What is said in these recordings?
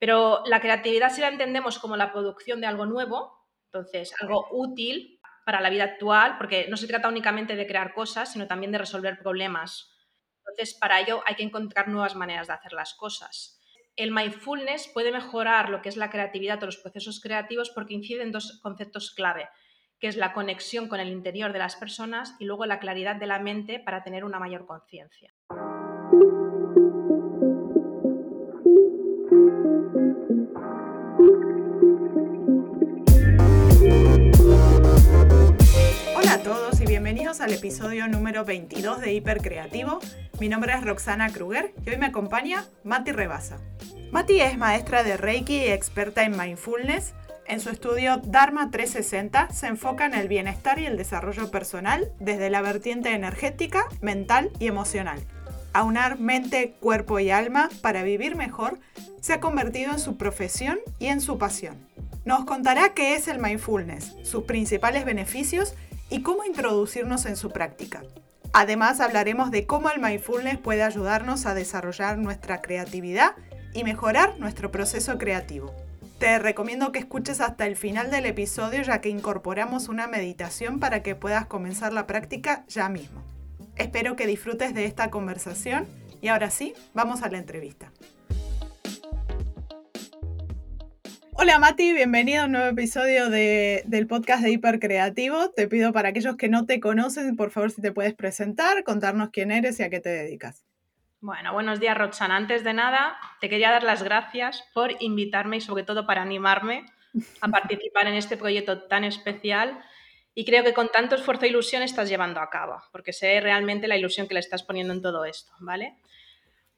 Pero la creatividad si la entendemos como la producción de algo nuevo, entonces algo útil para la vida actual, porque no se trata únicamente de crear cosas, sino también de resolver problemas. Entonces, para ello hay que encontrar nuevas maneras de hacer las cosas. El mindfulness puede mejorar lo que es la creatividad o los procesos creativos porque incide en dos conceptos clave, que es la conexión con el interior de las personas y luego la claridad de la mente para tener una mayor conciencia. Hola a todos y bienvenidos al episodio número 22 de Hipercreativo. Mi nombre es Roxana Kruger y hoy me acompaña Mati Rebasa. Mati es maestra de Reiki y experta en mindfulness. En su estudio Dharma 360 se enfoca en el bienestar y el desarrollo personal desde la vertiente energética, mental y emocional. Aunar mente, cuerpo y alma para vivir mejor se ha convertido en su profesión y en su pasión. Nos contará qué es el mindfulness, sus principales beneficios y cómo introducirnos en su práctica. Además hablaremos de cómo el mindfulness puede ayudarnos a desarrollar nuestra creatividad y mejorar nuestro proceso creativo. Te recomiendo que escuches hasta el final del episodio ya que incorporamos una meditación para que puedas comenzar la práctica ya mismo. Espero que disfrutes de esta conversación y ahora sí, vamos a la entrevista. Hola Mati, bienvenido a un nuevo episodio del podcast de Hipercreativo. Te pido para aquellos que no te conocen, por favor, si te puedes presentar, contarnos quién eres y a qué te dedicas. Bueno, buenos días Roxana. Antes de nada, te quería dar las gracias por invitarme y sobre todo para animarme a participar en este proyecto tan especial y creo que con tanto esfuerzo e ilusión estás llevando a cabo, porque sé realmente la ilusión que le estás poniendo en todo esto, ¿vale?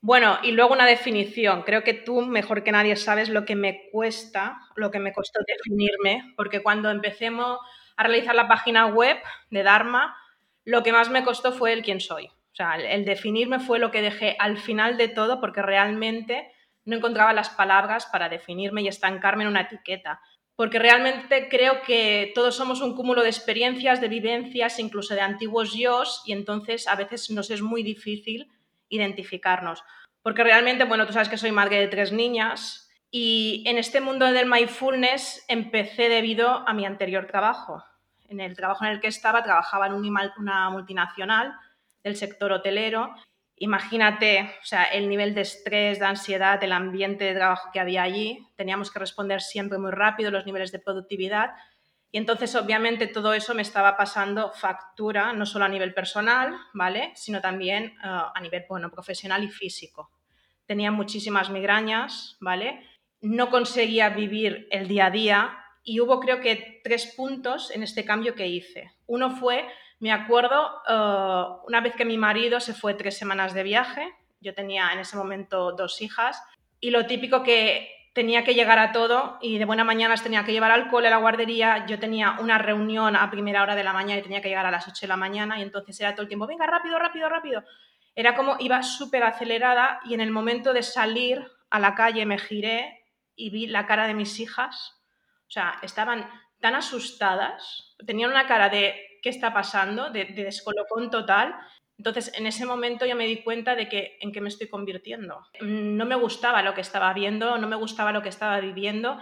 Bueno, y luego una definición. Creo que tú mejor que nadie sabes lo que me cuesta, lo que me costó definirme, porque cuando empecemos a realizar la página web de Dharma, lo que más me costó fue el quién soy. O sea, el definirme fue lo que dejé al final de todo porque realmente no encontraba las palabras para definirme y estancarme en una etiqueta. Porque realmente creo que todos somos un cúmulo de experiencias, de vivencias, incluso de antiguos yo, y entonces a veces nos es muy difícil identificarnos. Porque realmente, bueno, tú sabes que soy madre de tres niñas y en este mundo del mindfulness empecé debido a mi anterior trabajo. En el trabajo en el que estaba, trabajaba en una multinacional del sector hotelero. Imagínate, o sea, el nivel de estrés, de ansiedad, el ambiente de trabajo que había allí. Teníamos que responder siempre muy rápido, los niveles de productividad y entonces, obviamente, todo eso me estaba pasando factura, no solo a nivel personal, ¿vale? Sino también eh, a nivel, bueno, profesional y físico. Tenía muchísimas migrañas, ¿vale? No conseguía vivir el día a día y hubo creo que tres puntos en este cambio que hice. Uno fue, me acuerdo, eh, una vez que mi marido se fue tres semanas de viaje, yo tenía en ese momento dos hijas, y lo típico que tenía que llegar a todo y de buena mañana tenía que llevar al cole, a la guardería, yo tenía una reunión a primera hora de la mañana y tenía que llegar a las 8 de la mañana y entonces era todo el tiempo, venga, rápido, rápido, rápido. Era como iba súper acelerada y en el momento de salir a la calle me giré y vi la cara de mis hijas. O sea, estaban tan asustadas, tenían una cara de ¿qué está pasando? de, de descolocón total entonces, en ese momento yo me di cuenta de que en qué me estoy convirtiendo. No me gustaba lo que estaba viendo, no me gustaba lo que estaba viviendo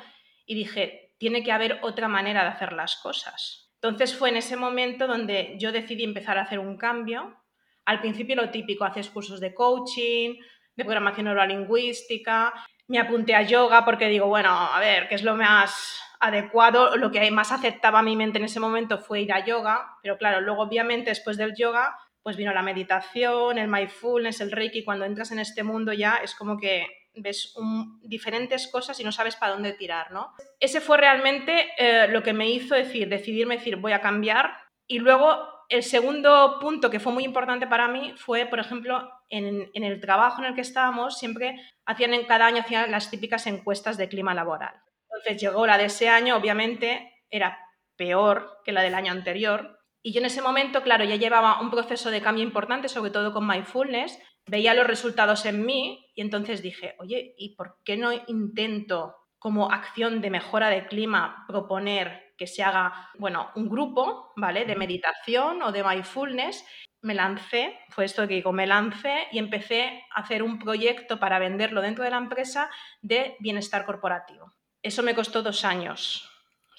y dije, tiene que haber otra manera de hacer las cosas. Entonces fue en ese momento donde yo decidí empezar a hacer un cambio. Al principio lo típico, haces cursos de coaching, de programación neurolingüística, me apunté a yoga porque digo, bueno, a ver, ¿qué es lo más adecuado? Lo que más aceptaba mi mente en ese momento fue ir a yoga, pero claro, luego obviamente después del yoga pues vino la meditación, el mindfulness, el reiki, cuando entras en este mundo ya es como que ves diferentes cosas y no sabes para dónde tirar, ¿no? Ese fue realmente eh, lo que me hizo decir, decidirme decir, voy a cambiar. Y luego el segundo punto que fue muy importante para mí fue, por ejemplo, en, el trabajo en el que estábamos, siempre hacían en cada año hacían las típicas encuestas de clima laboral. Entonces llegó la de ese año, obviamente era peor que la del año anterior, y yo en ese momento, claro, ya llevaba un proceso de cambio importante, sobre todo con mindfulness, veía los resultados en mí y entonces dije, oye, ¿y por qué no intento como acción de mejora de clima proponer que se haga, bueno, un grupo, ¿vale? De meditación o de mindfulness me lancé, fue esto que digo, me lancé y empecé a hacer un proyecto para venderlo dentro de la empresa de bienestar corporativo. Eso me costó dos años.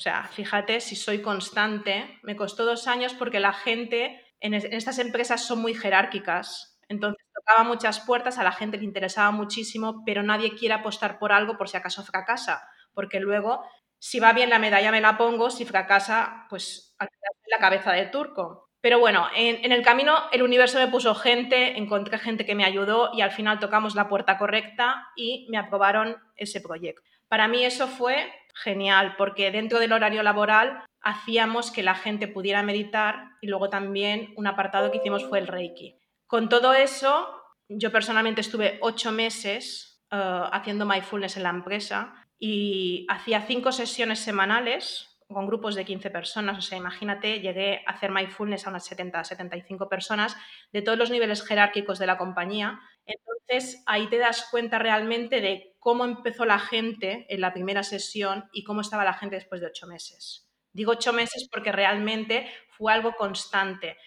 O sea, fíjate si soy constante, me costó dos años porque la gente en, estas empresas son muy jerárquicas. Entonces tocaba muchas puertas, a la gente le interesaba muchísimo, pero nadie quiere apostar por algo por si acaso fracasa, porque luego, si va bien la medalla me la pongo, si fracasa, pues a la cabeza de turco. Pero bueno, en, el camino el universo me puso gente, encontré gente que me ayudó y al final tocamos la puerta correcta y me aprobaron ese proyecto. Para mí eso fue genial porque dentro del horario laboral hacíamos que la gente pudiera meditar y luego también un apartado que hicimos fue el Reiki. Con todo eso, yo personalmente estuve ocho meses uh, haciendo mindfulness en la empresa y hacía cinco sesiones semanales con grupos de 15 personas, o sea, imagínate, llegué a hacer mindfulness a unas 70, 75 personas de todos los niveles jerárquicos de la compañía. Entonces, ahí te das cuenta realmente de cómo empezó la gente en la primera sesión y cómo estaba la gente después de ocho meses. Digo ocho meses porque realmente fue algo constante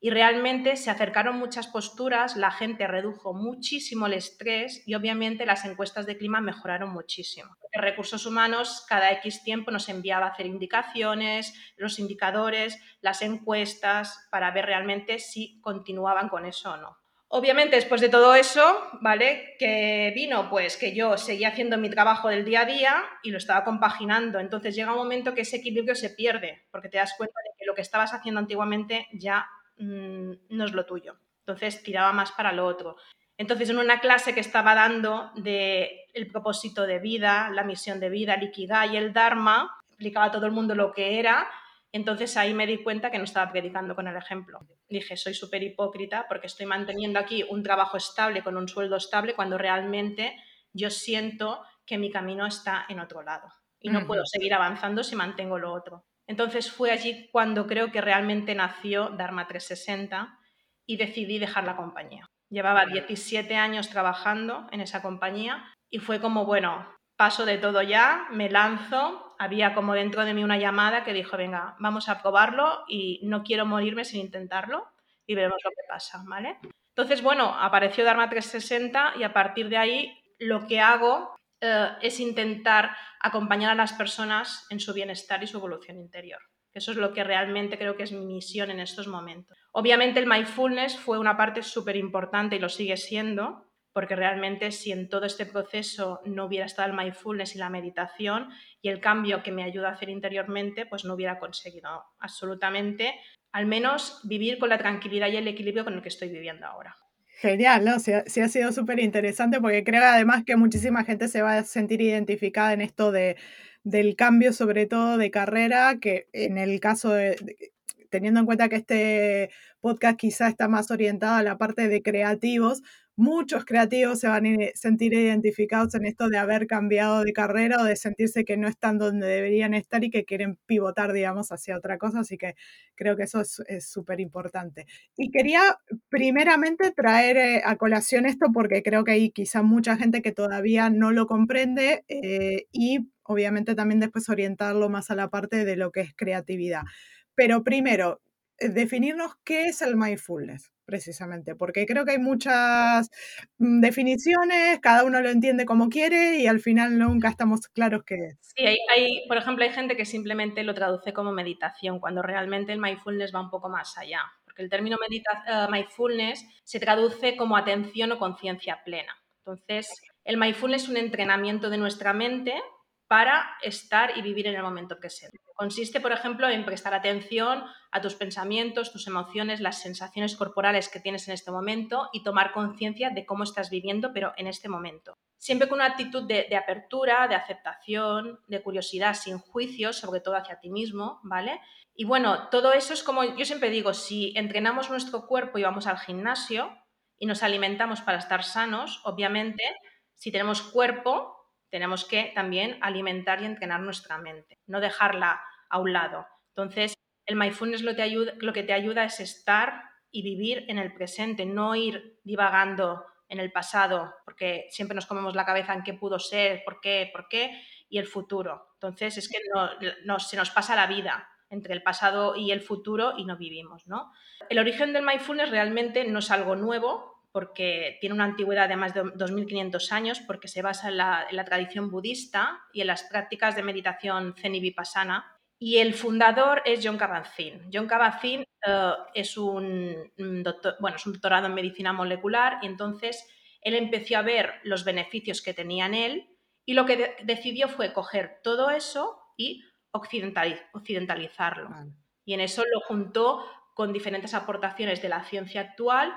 y realmente se acercaron muchas posturas, la gente redujo muchísimo el estrés y obviamente las encuestas de clima mejoraron muchísimo. Recursos humanos cada X tiempo nos enviaba a hacer indicaciones, los indicadores, las encuestas para ver realmente si continuaban con eso o no. Obviamente, después de todo eso, ¿vale? Que vino, pues que yo seguía haciendo mi trabajo del día a día y lo estaba compaginando. Entonces llega un momento que ese equilibrio se pierde, porque te das cuenta de que lo que estabas haciendo antiguamente ya Mm, no es lo tuyo. Entonces tiraba más para lo otro. Entonces, en una clase que estaba dando de el propósito de vida, la misión de vida, el Ikigai y el Dharma, explicaba a todo el mundo lo que era. Entonces ahí me di cuenta que no estaba predicando con el ejemplo. Dije, soy súper hipócrita porque estoy manteniendo aquí un trabajo estable con un sueldo estable cuando realmente yo siento que mi camino está en otro lado y no puedo seguir avanzando si mantengo lo otro. Entonces fue allí cuando creo que realmente nació Dharma 360 y decidí dejar la compañía. Llevaba 17 años trabajando en esa compañía y fue como, bueno, paso de todo ya, me lanzo. Había como dentro de mí una llamada que dijo, venga, vamos a probarlo y no quiero morirme sin intentarlo y veremos lo que pasa, ¿vale? Entonces, bueno, apareció Dharma 360 y a partir de ahí lo que hago eh, es intentar acompañar a las personas en su bienestar y su evolución interior. Eso es lo que realmente creo que es mi misión en estos momentos. Obviamente el mindfulness fue una parte súper importante y lo sigue siendo, porque realmente si en todo este proceso no hubiera estado el mindfulness y la meditación y el cambio que me ayuda a hacer interiormente, pues no hubiera conseguido absolutamente, al menos vivir con la tranquilidad y el equilibrio con el que estoy viviendo ahora. Genial, ¿no? Sí, ha sido súper interesante porque creo además que muchísima gente se va a sentir identificada en esto de, del cambio, sobre todo de carrera, que en el caso de, teniendo en cuenta que este podcast quizá está más orientado a la parte de creativos, muchos creativos se van a sentir identificados en esto de haber cambiado de carrera o de sentirse que no están donde deberían estar y que quieren pivotar, digamos, hacia otra cosa. Así que creo que eso es súper importante. Y quería primeramente traer eh, a colación esto porque creo que hay quizá mucha gente que todavía no lo comprende eh, y obviamente también después orientarlo más a la parte de lo que es creatividad. Pero primero, eh, definirnos qué es el mindfulness, precisamente, porque creo que hay muchas mm, definiciones, cada uno lo entiende como quiere y al final nunca estamos claros qué es. Sí, hay, por ejemplo, hay gente que simplemente lo traduce como meditación, cuando realmente el mindfulness va un poco más allá, porque el término eh, mindfulness se traduce como atención o conciencia plena. Entonces, el mindfulness es un entrenamiento de nuestra mente para estar y vivir en el momento presente. Consiste, por ejemplo, en prestar atención a tus pensamientos, tus emociones, las sensaciones corporales que tienes en este momento y tomar conciencia de cómo estás viviendo, pero en este momento. Siempre con una actitud de, apertura, de aceptación, de curiosidad, sin juicios, sobre todo hacia ti mismo, ¿vale? Y bueno, todo eso es como yo siempre digo, si entrenamos nuestro cuerpo y vamos al gimnasio y nos alimentamos para estar sanos, obviamente, si tenemos cuerpo, tenemos que también alimentar y entrenar nuestra mente, no dejarla a un lado. Entonces, el mindfulness lo, lo que te ayuda es estar y vivir en el presente, no ir divagando en el pasado, porque siempre nos comemos la cabeza en qué pudo ser, por qué, por qué, y el futuro. Entonces, es que no, se nos pasa la vida. entre el pasado y el futuro y no vivimos, ¿no? El origen del mindfulness realmente no es algo nuevo, porque tiene una antigüedad de más de 2.500 años, porque se basa en la, tradición budista y en las prácticas de meditación zen y vipassana. Y el fundador es John Kabat-Zinn. John Kabat-Zinn eh, es, un doctor, bueno, es un doctorado en medicina molecular y entonces él empezó a ver los beneficios que tenía en él y lo que decidió fue coger todo eso y occidentalizarlo. Y en eso lo juntó con diferentes aportaciones de la ciencia actual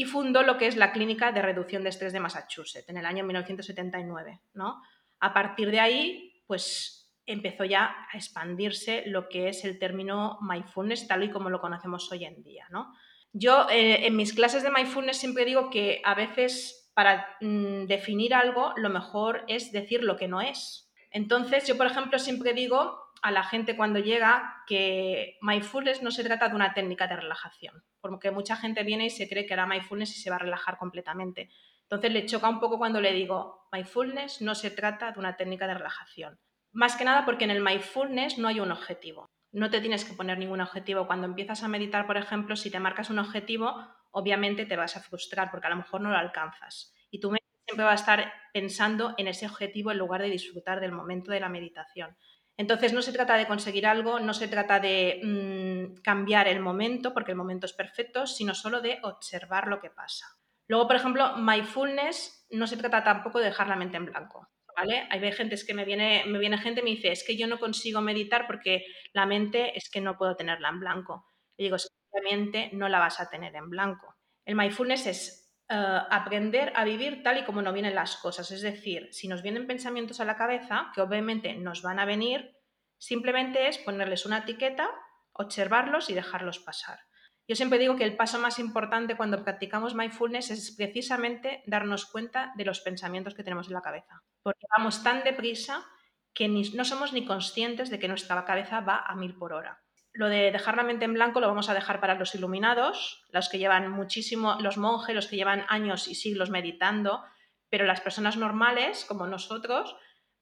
y fundó lo que es la Clínica de Reducción de Estrés de Massachusetts en el año 1979. ¿no? A partir de ahí, pues empezó ya a expandirse lo que es el término mindfulness tal y como lo conocemos hoy en día. ¿no? Yo eh, en mis clases de mindfulness siempre digo que a veces para mm, definir algo lo mejor es decir lo que no es. Entonces yo, por ejemplo, siempre digo a la gente cuando llega que mindfulness no se trata de una técnica de relajación, porque mucha gente viene y se cree que era mindfulness y se va a relajar completamente. Entonces le choca un poco cuando le digo, mindfulness no se trata de una técnica de relajación. Más que nada porque en el mindfulness no hay un objetivo. No te tienes que poner ningún objetivo. Cuando empiezas a meditar, por ejemplo, si te marcas un objetivo, obviamente te vas a frustrar porque a lo mejor no lo alcanzas. Y tu mente siempre va a estar pensando en ese objetivo en lugar de disfrutar del momento de la meditación. Entonces no se trata de conseguir algo, no se trata de mm, cambiar el momento, porque el momento es perfecto, sino solo de observar lo que pasa. Luego, por ejemplo, mindfulness no se trata tampoco de dejar la mente en blanco. ¿Vale? Hay gente que me viene, me viene gente y me dice, es que yo no consigo meditar porque la mente es que no puedo tenerla en blanco. Le digo, es que la mente no la vas a tener en blanco. El mindfulness es eh, aprender a vivir tal y como no vienen las cosas. Es decir, si nos vienen pensamientos a la cabeza, que obviamente nos van a venir, simplemente es ponerles una etiqueta, observarlos y dejarlos pasar. Yo siempre digo que el paso más importante cuando practicamos mindfulness es precisamente darnos cuenta de los pensamientos que tenemos en la cabeza, porque vamos tan deprisa que no somos ni conscientes de que nuestra cabeza va a mil por hora lo de dejar la mente en blanco lo vamos a dejar para los iluminados, los que llevan muchísimo, los monjes, los que llevan años y siglos meditando, pero las personas normales, como nosotros,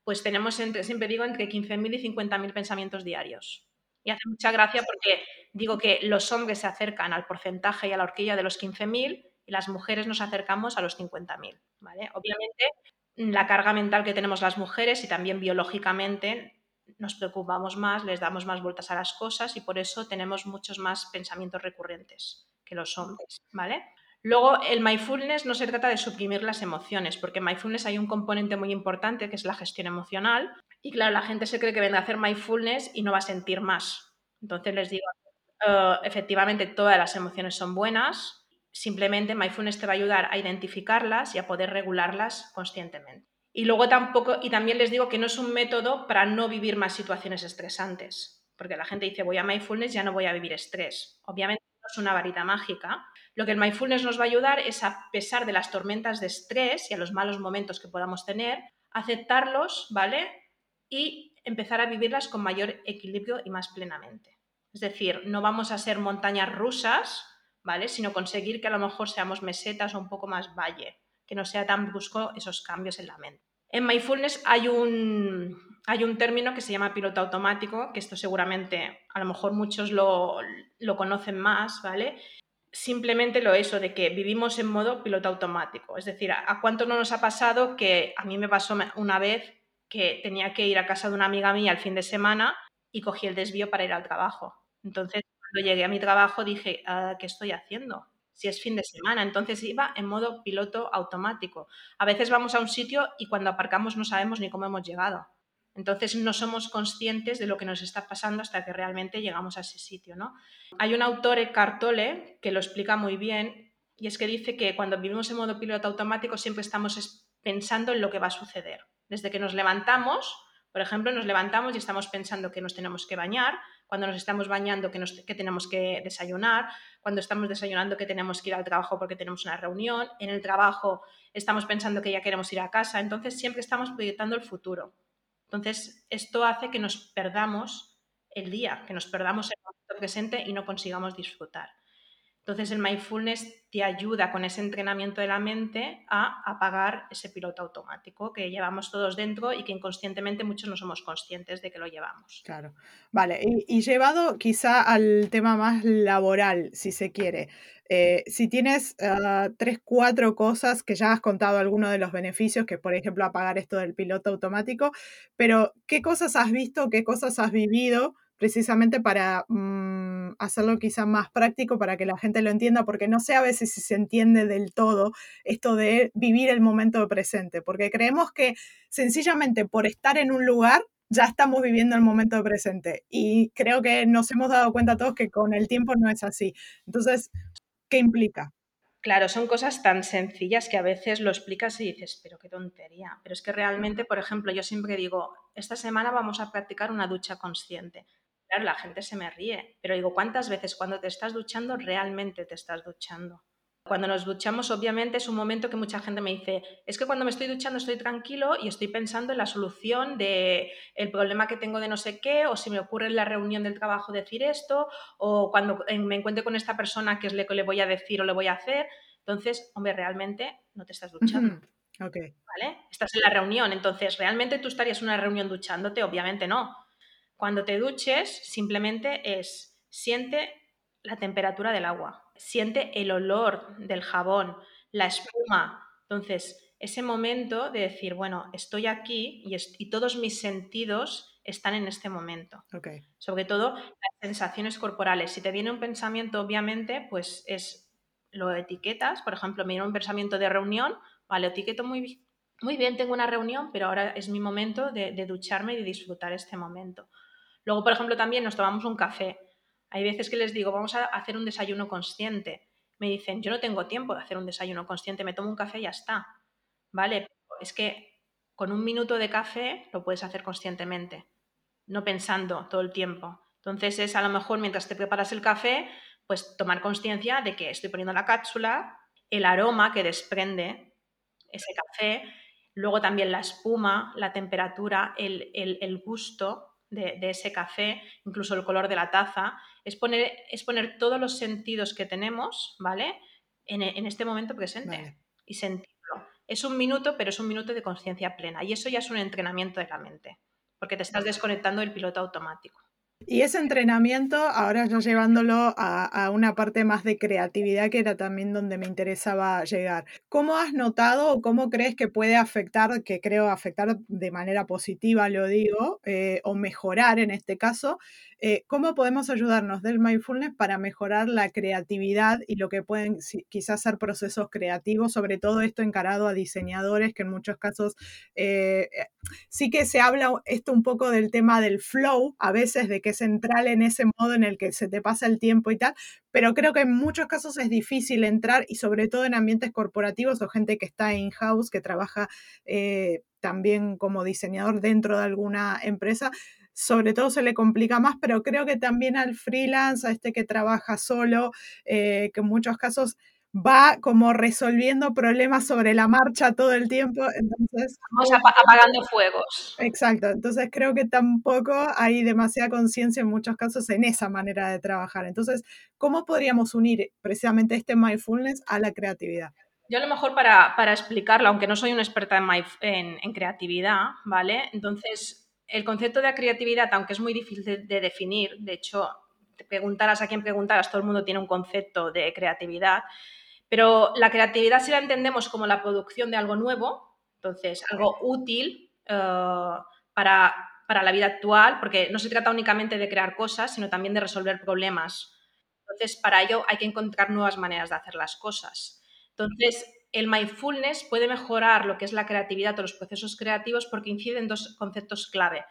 pues tenemos, entre, siempre digo, entre 15.000 y 50.000 pensamientos diarios. Y hace mucha gracia porque digo que los hombres se acercan al porcentaje y a la horquilla de los 15.000 y las mujeres nos acercamos a los 50.000. ¿vale? Obviamente, la carga mental que tenemos las mujeres y también biológicamente nos preocupamos más, les damos más vueltas a las cosas y por eso tenemos muchos más pensamientos recurrentes que los hombres, ¿vale? Luego, el mindfulness no se trata de suprimir las emociones, porque en mindfulness hay un componente muy importante que es la gestión emocional. Y claro, la gente se cree que venga a hacer mindfulness y no va a sentir más. Entonces les digo, eh, efectivamente todas las emociones son buenas, simplemente mindfulness te va a ayudar a identificarlas y a poder regularlas conscientemente. Y luego tampoco, y también les digo que no es un método para no vivir más situaciones estresantes, porque la gente dice, voy a mindfulness, ya no voy a vivir estrés. Obviamente no es una varita mágica. Lo que el mindfulness nos va a ayudar es, a pesar de las tormentas de estrés y a los malos momentos que podamos tener, aceptarlos, ¿vale? Y empezar a vivirlas con mayor equilibrio y más plenamente. Es decir, no vamos a ser montañas rusas, ¿vale? Sino conseguir que a lo mejor seamos mesetas o un poco más valle, que no sea tan brusco esos cambios en la mente. En Mindfulness hay un, hay un término que se llama piloto automático, que esto seguramente a lo mejor muchos lo, conocen más, ¿vale? Simplemente lo eso de que vivimos en modo piloto automático. Es decir, ¿a cuánto no nos ha pasado que a mí me pasó una vez que tenía que ir a casa de una amiga mía el fin de semana y cogí el desvío para ir al trabajo? Entonces, cuando llegué a mi trabajo dije, ah, ¿qué estoy haciendo? Si es fin de semana. Entonces iba en modo piloto automático. A veces vamos a un sitio y cuando aparcamos no sabemos ni cómo hemos llegado. Entonces no somos conscientes de lo que nos está pasando hasta que realmente llegamos a ese sitio. ¿no? Hay un autor, Cartole, que lo explica muy bien y es que dice que cuando vivimos en modo piloto automático siempre estamos pensando en lo que va a suceder. Desde que nos levantamos, por ejemplo, nos levantamos y estamos pensando que nos tenemos que bañar, cuando nos estamos bañando que, que, tenemos que desayunar, cuando estamos desayunando que tenemos que ir al trabajo porque tenemos una reunión, en el trabajo estamos pensando que ya queremos ir a casa, entonces siempre estamos proyectando el futuro. Entonces, esto hace que nos perdamos el día, que nos perdamos el momento presente y no consigamos disfrutar. Entonces el mindfulness te ayuda con ese entrenamiento de la mente a apagar ese piloto automático que llevamos todos dentro y que inconscientemente muchos no somos conscientes de que lo llevamos. Claro. Vale, y, llevado quizá al tema más laboral, si se quiere. Eh, si tienes ah, tres, cuatro cosas que ya has contado algunos de los beneficios, que por ejemplo apagar esto del piloto automático, pero ¿qué cosas has visto, qué cosas has vivido precisamente para mm, hacerlo quizá más práctico para que la gente lo entienda, porque no sé a veces si se entiende del todo esto de vivir el momento presente, porque creemos que sencillamente por estar en un lugar ya estamos viviendo el momento presente y creo que nos hemos dado cuenta todos que con el tiempo no es así. Entonces, ¿qué implica? Claro, son cosas tan sencillas que a veces lo explicas y dices, pero qué tontería. Pero es que realmente, por ejemplo, yo siempre digo, esta semana vamos a practicar una ducha consciente. Claro, la gente se me ríe, pero digo, ¿cuántas veces cuando te estás duchando realmente te estás duchando? Cuando nos duchamos, obviamente, es un momento que mucha gente me dice, es que cuando me estoy duchando estoy tranquilo y estoy pensando en la solución de el problema que tengo de no sé qué, o si me ocurre en la reunión del trabajo decir esto, o cuando me encuentre con esta persona, qué es lo que le voy a decir o le voy a hacer. Entonces, hombre, realmente no te estás duchando. Okay. ¿Vale? Estás en la reunión, entonces, ¿realmente tú estarías en una reunión duchándote? Obviamente no cuando te duches, simplemente es siente la temperatura del agua, siente el olor del jabón, la espuma. Entonces, ese momento de decir, bueno, estoy aquí y, todos mis sentidos están en este momento. Sobre todo las sensaciones corporales. Si te viene un pensamiento, obviamente, pues es lo etiquetas. Por ejemplo, me viene un pensamiento de reunión, vale, etiqueto muy, muy bien, tengo una reunión, pero ahora es mi momento de, de ducharme y de disfrutar este momento. Luego, por ejemplo, también nos tomamos un café. Hay veces que les digo, vamos a hacer un desayuno consciente. Me dicen, yo no tengo tiempo de hacer un desayuno consciente, me tomo un café y ya está. ¿Vale? Es que con un minuto de café lo puedes hacer conscientemente, no pensando todo el tiempo. Entonces es a lo mejor mientras te preparas el café, pues tomar conciencia de que estoy poniendo la cápsula, el aroma que desprende ese café, luego también la espuma, la temperatura, el, el gusto de, ese café, incluso el color de la taza, es poner, es poner todos los sentidos que tenemos, ¿vale? En, este momento presente y sentirlo. Es un minuto, pero es un minuto de conciencia plena y eso ya es un entrenamiento de la mente, porque te estás desconectando del piloto automático. Y ese entrenamiento, ahora yo llevándolo a, una parte más de creatividad, que era también donde me interesaba llegar. ¿Cómo has notado o cómo crees que puede afectar, que creo afectar de manera positiva, lo digo, eh, o mejorar en este caso, eh, ¿Cómo podemos ayudarnos del mindfulness para mejorar la creatividad y lo que pueden quizás ser procesos creativos, sobre todo esto encarado a diseñadores, que en muchos casos eh, eh, sí que se habla esto un poco del tema del flow, a veces de que es central en ese modo en el que se te pasa el tiempo y tal, pero creo que en muchos casos es difícil entrar y sobre todo en ambientes corporativos o gente que está in-house, que trabaja también como diseñador dentro de alguna empresa, sobre todo se le complica más, pero creo que también al freelance, a este que trabaja solo, eh, que en muchos casos va como resolviendo problemas sobre la marcha todo el tiempo. Entonces, Vamos apagando fuegos. Exacto, entonces creo que tampoco hay demasiada conciencia en muchos casos en esa manera de trabajar. Entonces, ¿cómo podríamos unir precisamente este mindfulness a la creatividad? Yo a lo mejor para, explicarlo, aunque no soy una experta en, en, en creatividad, ¿vale? Entonces, el concepto de creatividad, aunque es muy difícil de, definir, de hecho, te preguntaras a quién preguntaras, todo el mundo tiene un concepto de creatividad, pero la creatividad si la entendemos como la producción de algo nuevo, entonces algo útil eh, para, para, la vida actual, porque no se trata únicamente de crear cosas, sino también de resolver problemas. Entonces, para ello hay que encontrar nuevas maneras de hacer las cosas. Entonces, el mindfulness puede mejorar lo que es la creatividad o los procesos creativos porque incide en dos conceptos clave,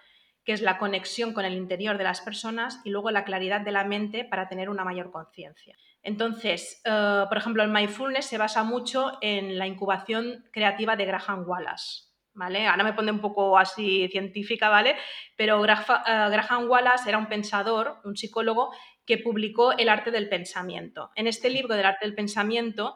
que es la conexión con el interior de las personas y luego la claridad de la mente para tener una mayor conciencia. Entonces, eh, por ejemplo, el mindfulness se basa mucho en la incubación creativa de Graham Wallace. ¿Vale? Ahora me pone un poco así científica, ¿vale? Pero eh, Graham Wallace era un pensador, un psicólogo, que publicó El arte del pensamiento. En este libro del arte del pensamiento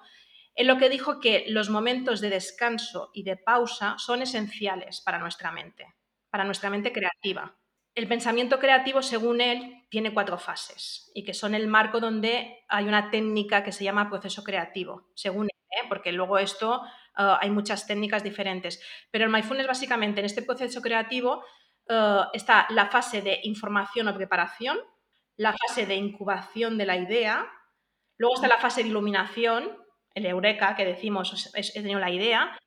en lo que dijo que los momentos de descanso y de pausa son esenciales para nuestra mente, para nuestra mente creativa. El pensamiento creativo, según él, tiene cuatro fases y que son el marco donde hay una técnica que se llama proceso creativo, según él, ¿eh? porque luego esto uh, hay muchas técnicas diferentes. Pero el mindfulness básicamente en este proceso creativo uh, está la fase de información o preparación, la fase de incubación de la idea, luego está la fase de iluminación, el eureka que decimos, he tenido la idea,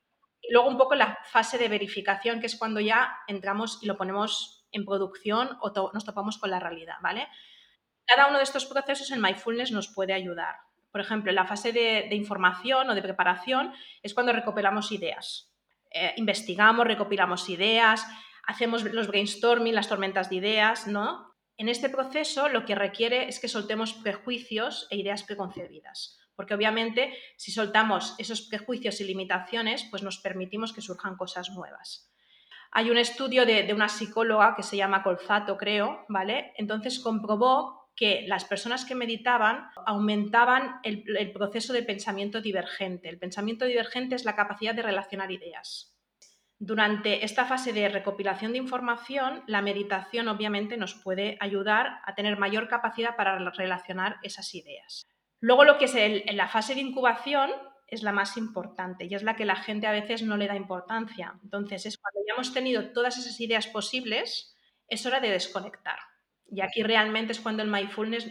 y luego un poco la fase de verificación, que es cuando ya entramos y lo ponemos en producción o nos topamos con la realidad, ¿vale? Cada uno de estos procesos en mindfulness nos puede ayudar. Por ejemplo, en la fase de, información o de preparación es cuando recopilamos ideas. Eh, investigamos, recopilamos ideas, hacemos los brainstorming, las tormentas de ideas, ¿no? En este proceso lo que requiere es que soltemos prejuicios e ideas preconcebidas, porque obviamente si soltamos esos prejuicios y limitaciones, pues nos permitimos que surjan cosas nuevas. Hay un estudio de, una psicóloga que se llama Colzato, creo, ¿vale? Entonces comprobó que las personas que meditaban aumentaban el proceso de pensamiento divergente. El pensamiento divergente es la capacidad de relacionar ideas. Durante esta fase de recopilación de información, la meditación obviamente nos puede ayudar a tener mayor capacidad para relacionar esas ideas. Luego lo que es la fase de incubación es la más importante y es la que la gente a veces no le da importancia. Entonces es cuando ya hemos tenido todas esas ideas posibles, es hora de desconectar. Y aquí realmente es cuando el mindfulness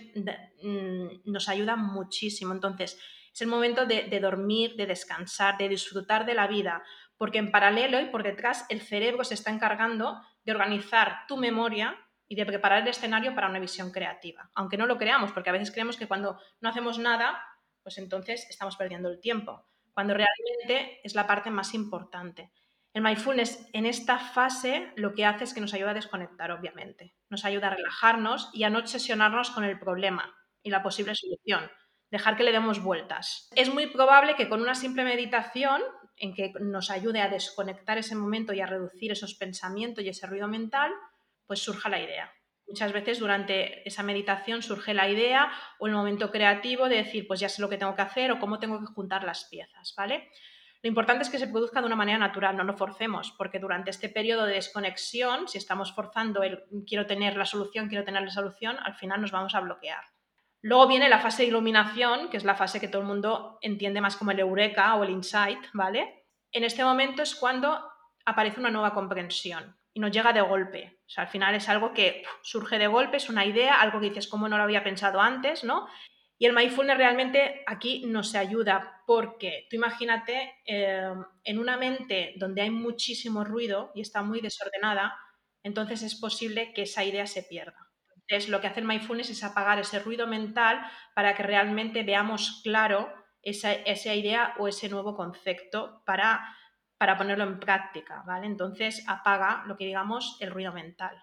mm, nos ayuda muchísimo. Entonces es el momento de dormir, de descansar, de disfrutar de la vida, porque en paralelo y por detrás el cerebro se está encargando de organizar tu memoria y de preparar el escenario para una visión creativa. Aunque no lo creamos, porque a veces creemos que cuando no hacemos nada, pues entonces estamos perdiendo el tiempo, cuando realmente es la parte más importante. El mindfulness en esta fase lo que hace es que nos ayuda a desconectar, obviamente. Nos ayuda a relajarnos y a no obsesionarnos con el problema y la posible solución. Dejar que le demos vueltas. Es muy probable que con una simple meditación en que nos ayude a desconectar ese momento y a reducir esos pensamientos y ese ruido mental, pues surja la idea. Muchas veces durante esa meditación surge la idea o el momento creativo de decir, pues ya sé lo que tengo que hacer o cómo tengo que juntar las piezas, ¿vale? Lo importante es que se produzca de una manera natural, no lo forcemos, porque durante este periodo de desconexión, si estamos forzando el quiero tener la solución, quiero tener la solución, al final nos vamos a bloquear. Luego viene la fase de iluminación, que es la fase que todo el mundo entiende más como el eureka o el insight, ¿vale? En este momento es cuando aparece una nueva comprensión y nos llega de golpe. O sea, al final es algo que surge de golpe, es una idea, algo que dices, ¿cómo no lo había pensado antes, no? Y el mindfulness realmente aquí nos ayuda porque tú imagínate eh, en una mente donde hay muchísimo ruido y está muy desordenada, entonces es posible que esa idea se pierda. Entonces, lo que hace el mindfulness es apagar ese ruido mental para que realmente veamos claro esa, esa idea o ese nuevo concepto para, para ponerlo en práctica, ¿vale? Entonces, apaga lo que digamos el ruido mental.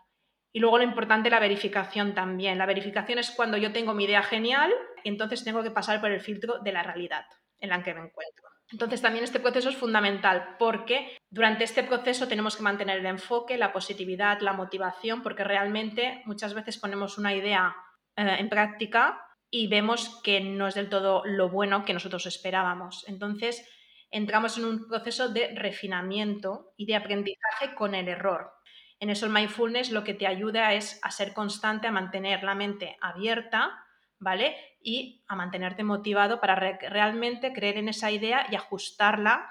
Y luego lo importante, la verificación también. La verificación es cuando yo tengo mi idea genial y entonces tengo que pasar por el filtro de la realidad en la que me encuentro. Entonces también este proceso es fundamental porque durante este proceso tenemos que mantener el enfoque, la positividad, la motivación, porque realmente muchas veces ponemos una idea eh, en práctica y vemos que no es del todo lo bueno que nosotros esperábamos. Entonces entramos en un proceso de refinamiento y de aprendizaje con el error. En eso el mindfulness lo que te ayuda es a ser constante, a mantener la mente abierta, ¿vale? Y a mantenerte motivado para realmente creer en esa idea y ajustarla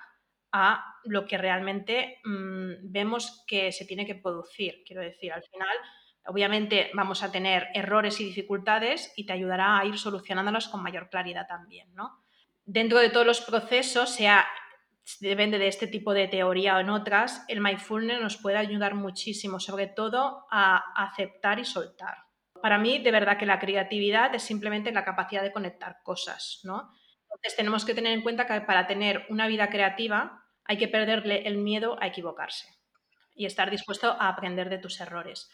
a lo que realmente mm, vemos que se tiene que producir. Quiero decir, al final, obviamente vamos a tener errores y dificultades y te ayudará a ir solucionándolos con mayor claridad también, ¿no? Dentro de todos los procesos, sea depende de este tipo de teoría o en otras, el mindfulness nos puede ayudar muchísimo, sobre todo a aceptar y soltar. Para mí, de verdad que la creatividad es simplemente la capacidad de conectar cosas, ¿no? Entonces tenemos que tener en cuenta que para tener una vida creativa hay que perderle el miedo a equivocarse y estar dispuesto a aprender de tus errores.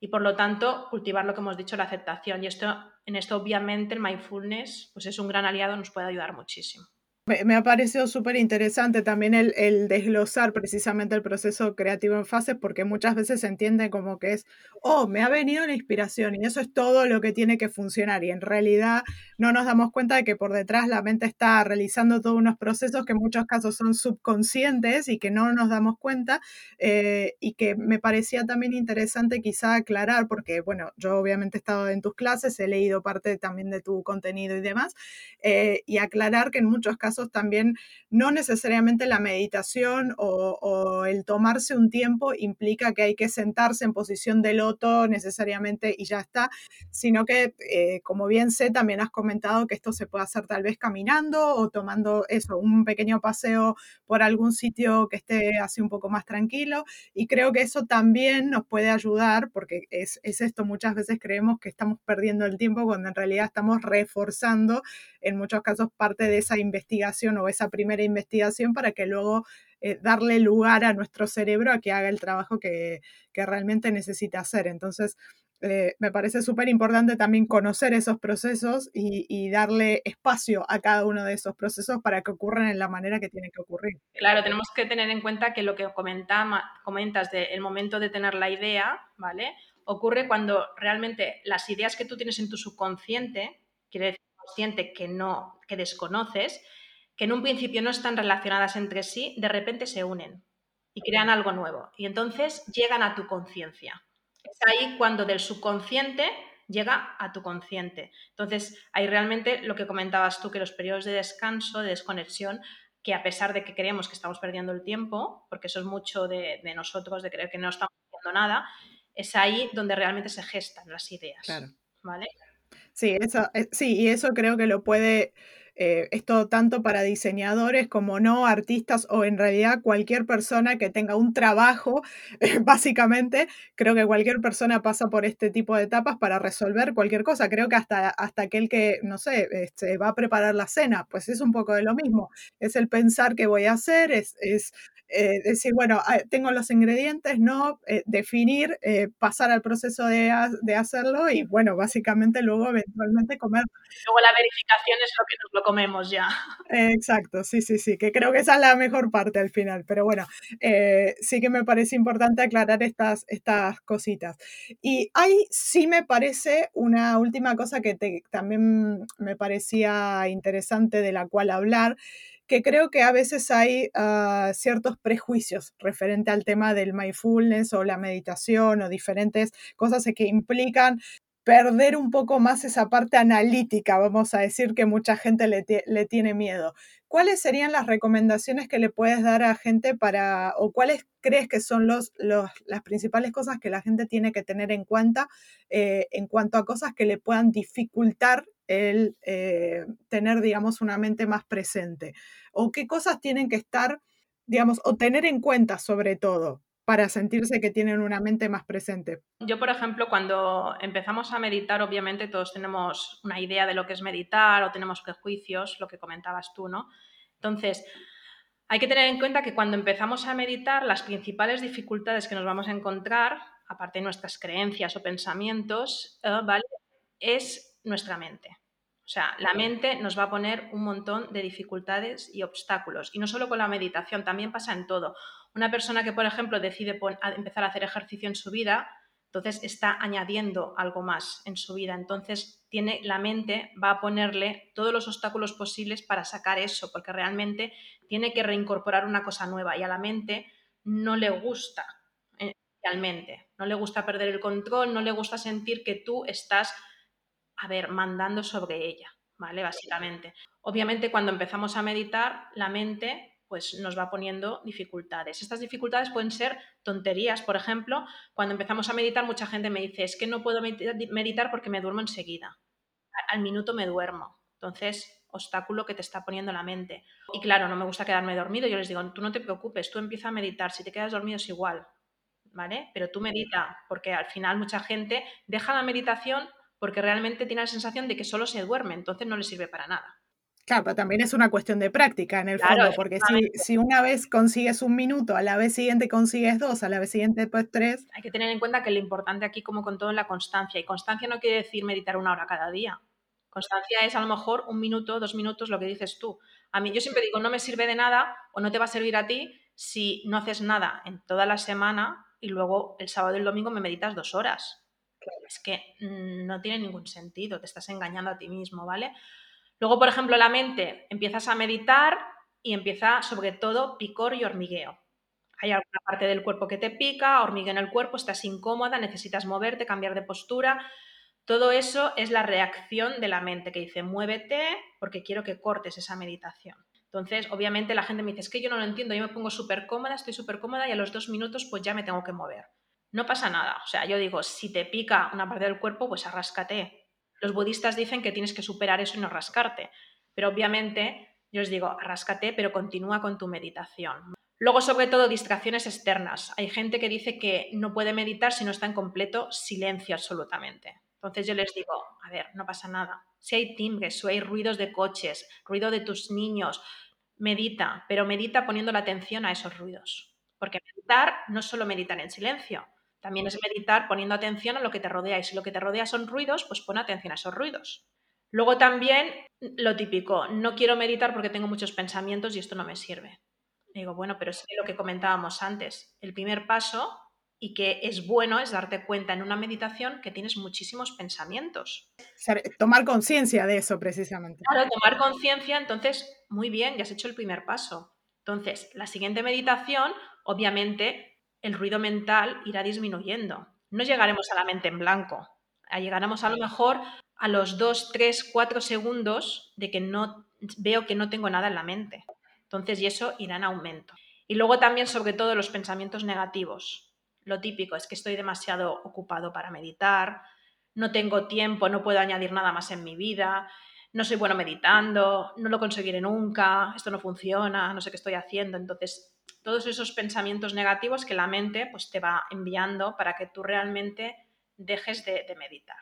Y por lo tanto, cultivar lo que hemos dicho, la aceptación. Y esto, en esto, obviamente, el mindfulness pues es un gran aliado, nos puede ayudar muchísimo. Me, ha parecido súper interesante también el, desglosar precisamente el proceso creativo en fases, porque muchas veces se entiende como que es, oh, me ha venido la inspiración y eso es todo lo que tiene que funcionar. Y en realidad no nos damos cuenta de que por detrás la mente está realizando todos unos procesos que en muchos casos son subconscientes y que no nos damos cuenta. Eh, y que me parecía también interesante quizá aclarar, porque bueno, yo obviamente he estado en tus clases, he leído parte también de tu contenido y demás, eh, y aclarar que en muchos casos también no necesariamente la meditación o, el tomarse un tiempo implica que hay que sentarse en posición de loto necesariamente y ya está, sino que, eh, como bien sé, también has comentado que esto se puede hacer tal vez caminando o tomando eso, un pequeño paseo por algún sitio que esté así un poco más tranquilo. Y creo que eso también nos puede ayudar, porque es, es esto, muchas veces creemos que estamos perdiendo el tiempo cuando en realidad estamos reforzando en muchos casos parte de esa investigación o esa primera investigación para que luego eh, darle lugar a nuestro cerebro a que haga el trabajo que, realmente necesita hacer. Entonces, eh, me parece súper importante también conocer esos procesos y, darle espacio a cada uno de esos procesos para que ocurran en la manera que tienen que ocurrir. Claro, tenemos que tener en cuenta que lo que comentas del momento de tener la idea, ¿vale? Ocurre cuando realmente las ideas que tú tienes en tu subconsciente, quiere decir consciente que no, que desconoces, que en un principio no están relacionadas entre sí, de repente se unen y crean algo nuevo. Y entonces llegan a tu conciencia. Es ahí cuando del subconsciente llega a tu consciente. Entonces, ahí realmente lo que comentabas tú, que los periodos de descanso, de desconexión, que a pesar de que creemos que estamos perdiendo el tiempo, porque eso es mucho de, nosotros, de creer que no estamos haciendo nada, es ahí donde realmente se gestan las ideas. ¿Vale? Sí, eso, eh, sí, y eso creo que lo puede eh, esto tanto para diseñadores como no artistas o en realidad cualquier persona que tenga un trabajo, básicamente, creo que cualquier persona pasa por este tipo de etapas para resolver cualquier cosa. Creo que hasta, hasta aquel que, no sé, este, va a preparar la cena, pues es un poco de lo mismo. Es el pensar qué voy a hacer, es, es eh, decir, bueno, ah, tengo los ingredientes, ¿no? Eh, definir, pasar al proceso de, de, hacerlo y, bueno, básicamente luego eventualmente comer. Luego la verificación es lo que nos lo comemos ya. Exacto, sí, sí, sí, que creo que esa es la mejor parte al final, pero bueno, eh, sí que me parece importante aclarar estas, estas cositas. Y ahí sí me parece una última cosa que también me parecía interesante de la cual hablar, que creo que a veces hay ah, ciertos prejuicios referente al tema del mindfulness o la meditación o diferentes cosas que implican perder un poco más esa parte analítica, vamos a decir, que mucha gente le, tiene miedo. ¿Cuáles serían las recomendaciones que le puedes dar a gente para, o cuáles crees que son los, las principales cosas que la gente tiene que tener en cuenta eh, en cuanto a cosas que le puedan dificultar el eh, tener, digamos, una mente más presente? ¿O qué cosas tienen que estar, digamos, o tener en cuenta sobre todo para sentirse que tienen una mente más presente. Yo, por ejemplo, cuando empezamos a meditar, obviamente todos tenemos una idea de lo que es meditar o tenemos prejuicios, lo que comentabas tú, ¿no? Entonces, hay que tener en cuenta que cuando empezamos a meditar, las principales dificultades que nos vamos a encontrar, aparte de nuestras creencias o pensamientos, eh, ¿vale? es nuestra mente. O sea, la mente nos va a poner un montón de dificultades y obstáculos. Y no solo con la meditación, también pasa en todo. Una persona que, por ejemplo, decide empezar a hacer ejercicio en su vida, entonces está añadiendo algo más en su vida. Entonces tiene la mente va a ponerle todos los obstáculos posibles para sacar eso, porque realmente tiene que reincorporar una cosa nueva y a la mente no le gusta eh, realmente, no le gusta perder el control, no le gusta sentir que tú estás a ver, mandando sobre ella, ¿vale? Básicamente. Obviamente, cuando empezamos a meditar, la mente pues nos va poniendo dificultades. Estas dificultades pueden ser tonterías, por ejemplo, cuando empezamos a meditar, mucha gente me dice, es que no puedo meditar porque me duermo enseguida. Al minuto me duermo. Entonces, obstáculo que te está poniendo la mente. Y claro, no me gusta quedarme dormido. Yo les digo, tú no te preocupes, tú empieza a meditar. Si te quedas dormido es igual, ¿vale? Pero tú medita, porque al final mucha gente deja la meditación porque realmente tiene la sensación de que solo se duerme, entonces no le sirve para nada. Claro, pero también es una cuestión de práctica en el fondo, porque si, si, una vez consigues un minuto, a la vez siguiente consigues dos, a la vez siguiente pues tres. Hay que tener en cuenta que lo importante aquí, como con todo, es la constancia. Y constancia no quiere decir meditar una hora cada día. Constancia es a lo mejor un minuto, dos minutos, lo que dices tú. A mí yo siempre digo, no me sirve de nada o no te va a servir a ti si no haces nada en toda la semana y luego el sábado y el domingo me meditas dos horas. Es que mm, no tiene ningún sentido, te estás engañando a ti mismo, ¿vale? Luego, por ejemplo, la mente, empiezas a meditar y empieza sobre todo picor y hormigueo. Hay alguna parte del cuerpo que te pica, hormigueo en el cuerpo, estás incómoda, necesitas moverte, cambiar de postura. Todo eso es la reacción de la mente que dice, muévete porque quiero que cortes esa meditación. Entonces, obviamente la gente me dice, es que yo no lo entiendo, yo me pongo súper cómoda, estoy súper cómoda y a los dos minutos pues ya me tengo que mover. No pasa nada. O sea, yo digo, si te pica una parte del cuerpo, pues arráscate. Los budistas dicen que tienes que superar eso y no rascarte. Pero obviamente yo os digo, arráscate, pero continúa con tu meditación. Luego, sobre todo, distracciones externas. Hay gente que dice que no puede meditar si no está en completo silencio absolutamente. Entonces yo les digo, a ver, no pasa nada. Si hay timbres, si hay ruidos de coches, ruido de tus niños, medita, pero medita poniendo la atención a esos ruidos. Porque meditar no es solo meditar en silencio, también es meditar poniendo atención a lo que te rodea. Y si lo que te rodea son ruidos, pues pon atención a esos ruidos. Luego también lo típico, no quiero meditar porque tengo muchos pensamientos y esto no me sirve. Digo, bueno, pero es lo que comentábamos antes. El primer paso y que es bueno es darte cuenta en una meditación que tienes muchísimos pensamientos. Tomar conciencia de eso precisamente. Claro, tomar conciencia, entonces, muy bien, ya has hecho el primer paso. Entonces, la siguiente meditación, obviamente, el ruido mental irá disminuyendo. No llegaremos a la mente en blanco. Llegaremos a lo mejor a los 2, 3, 4 segundos de que no veo que no tengo nada en la mente. Entonces, y eso irá en aumento. Y luego también, sobre todo, los pensamientos negativos. Lo típico es que estoy demasiado ocupado para meditar, no tengo tiempo, no puedo añadir nada más en mi vida, no soy bueno meditando, no lo conseguiré nunca, esto no funciona, no sé qué estoy haciendo. Entonces, todos esos pensamientos negativos que la mente pues, te va enviando para que tú realmente dejes de, de meditar.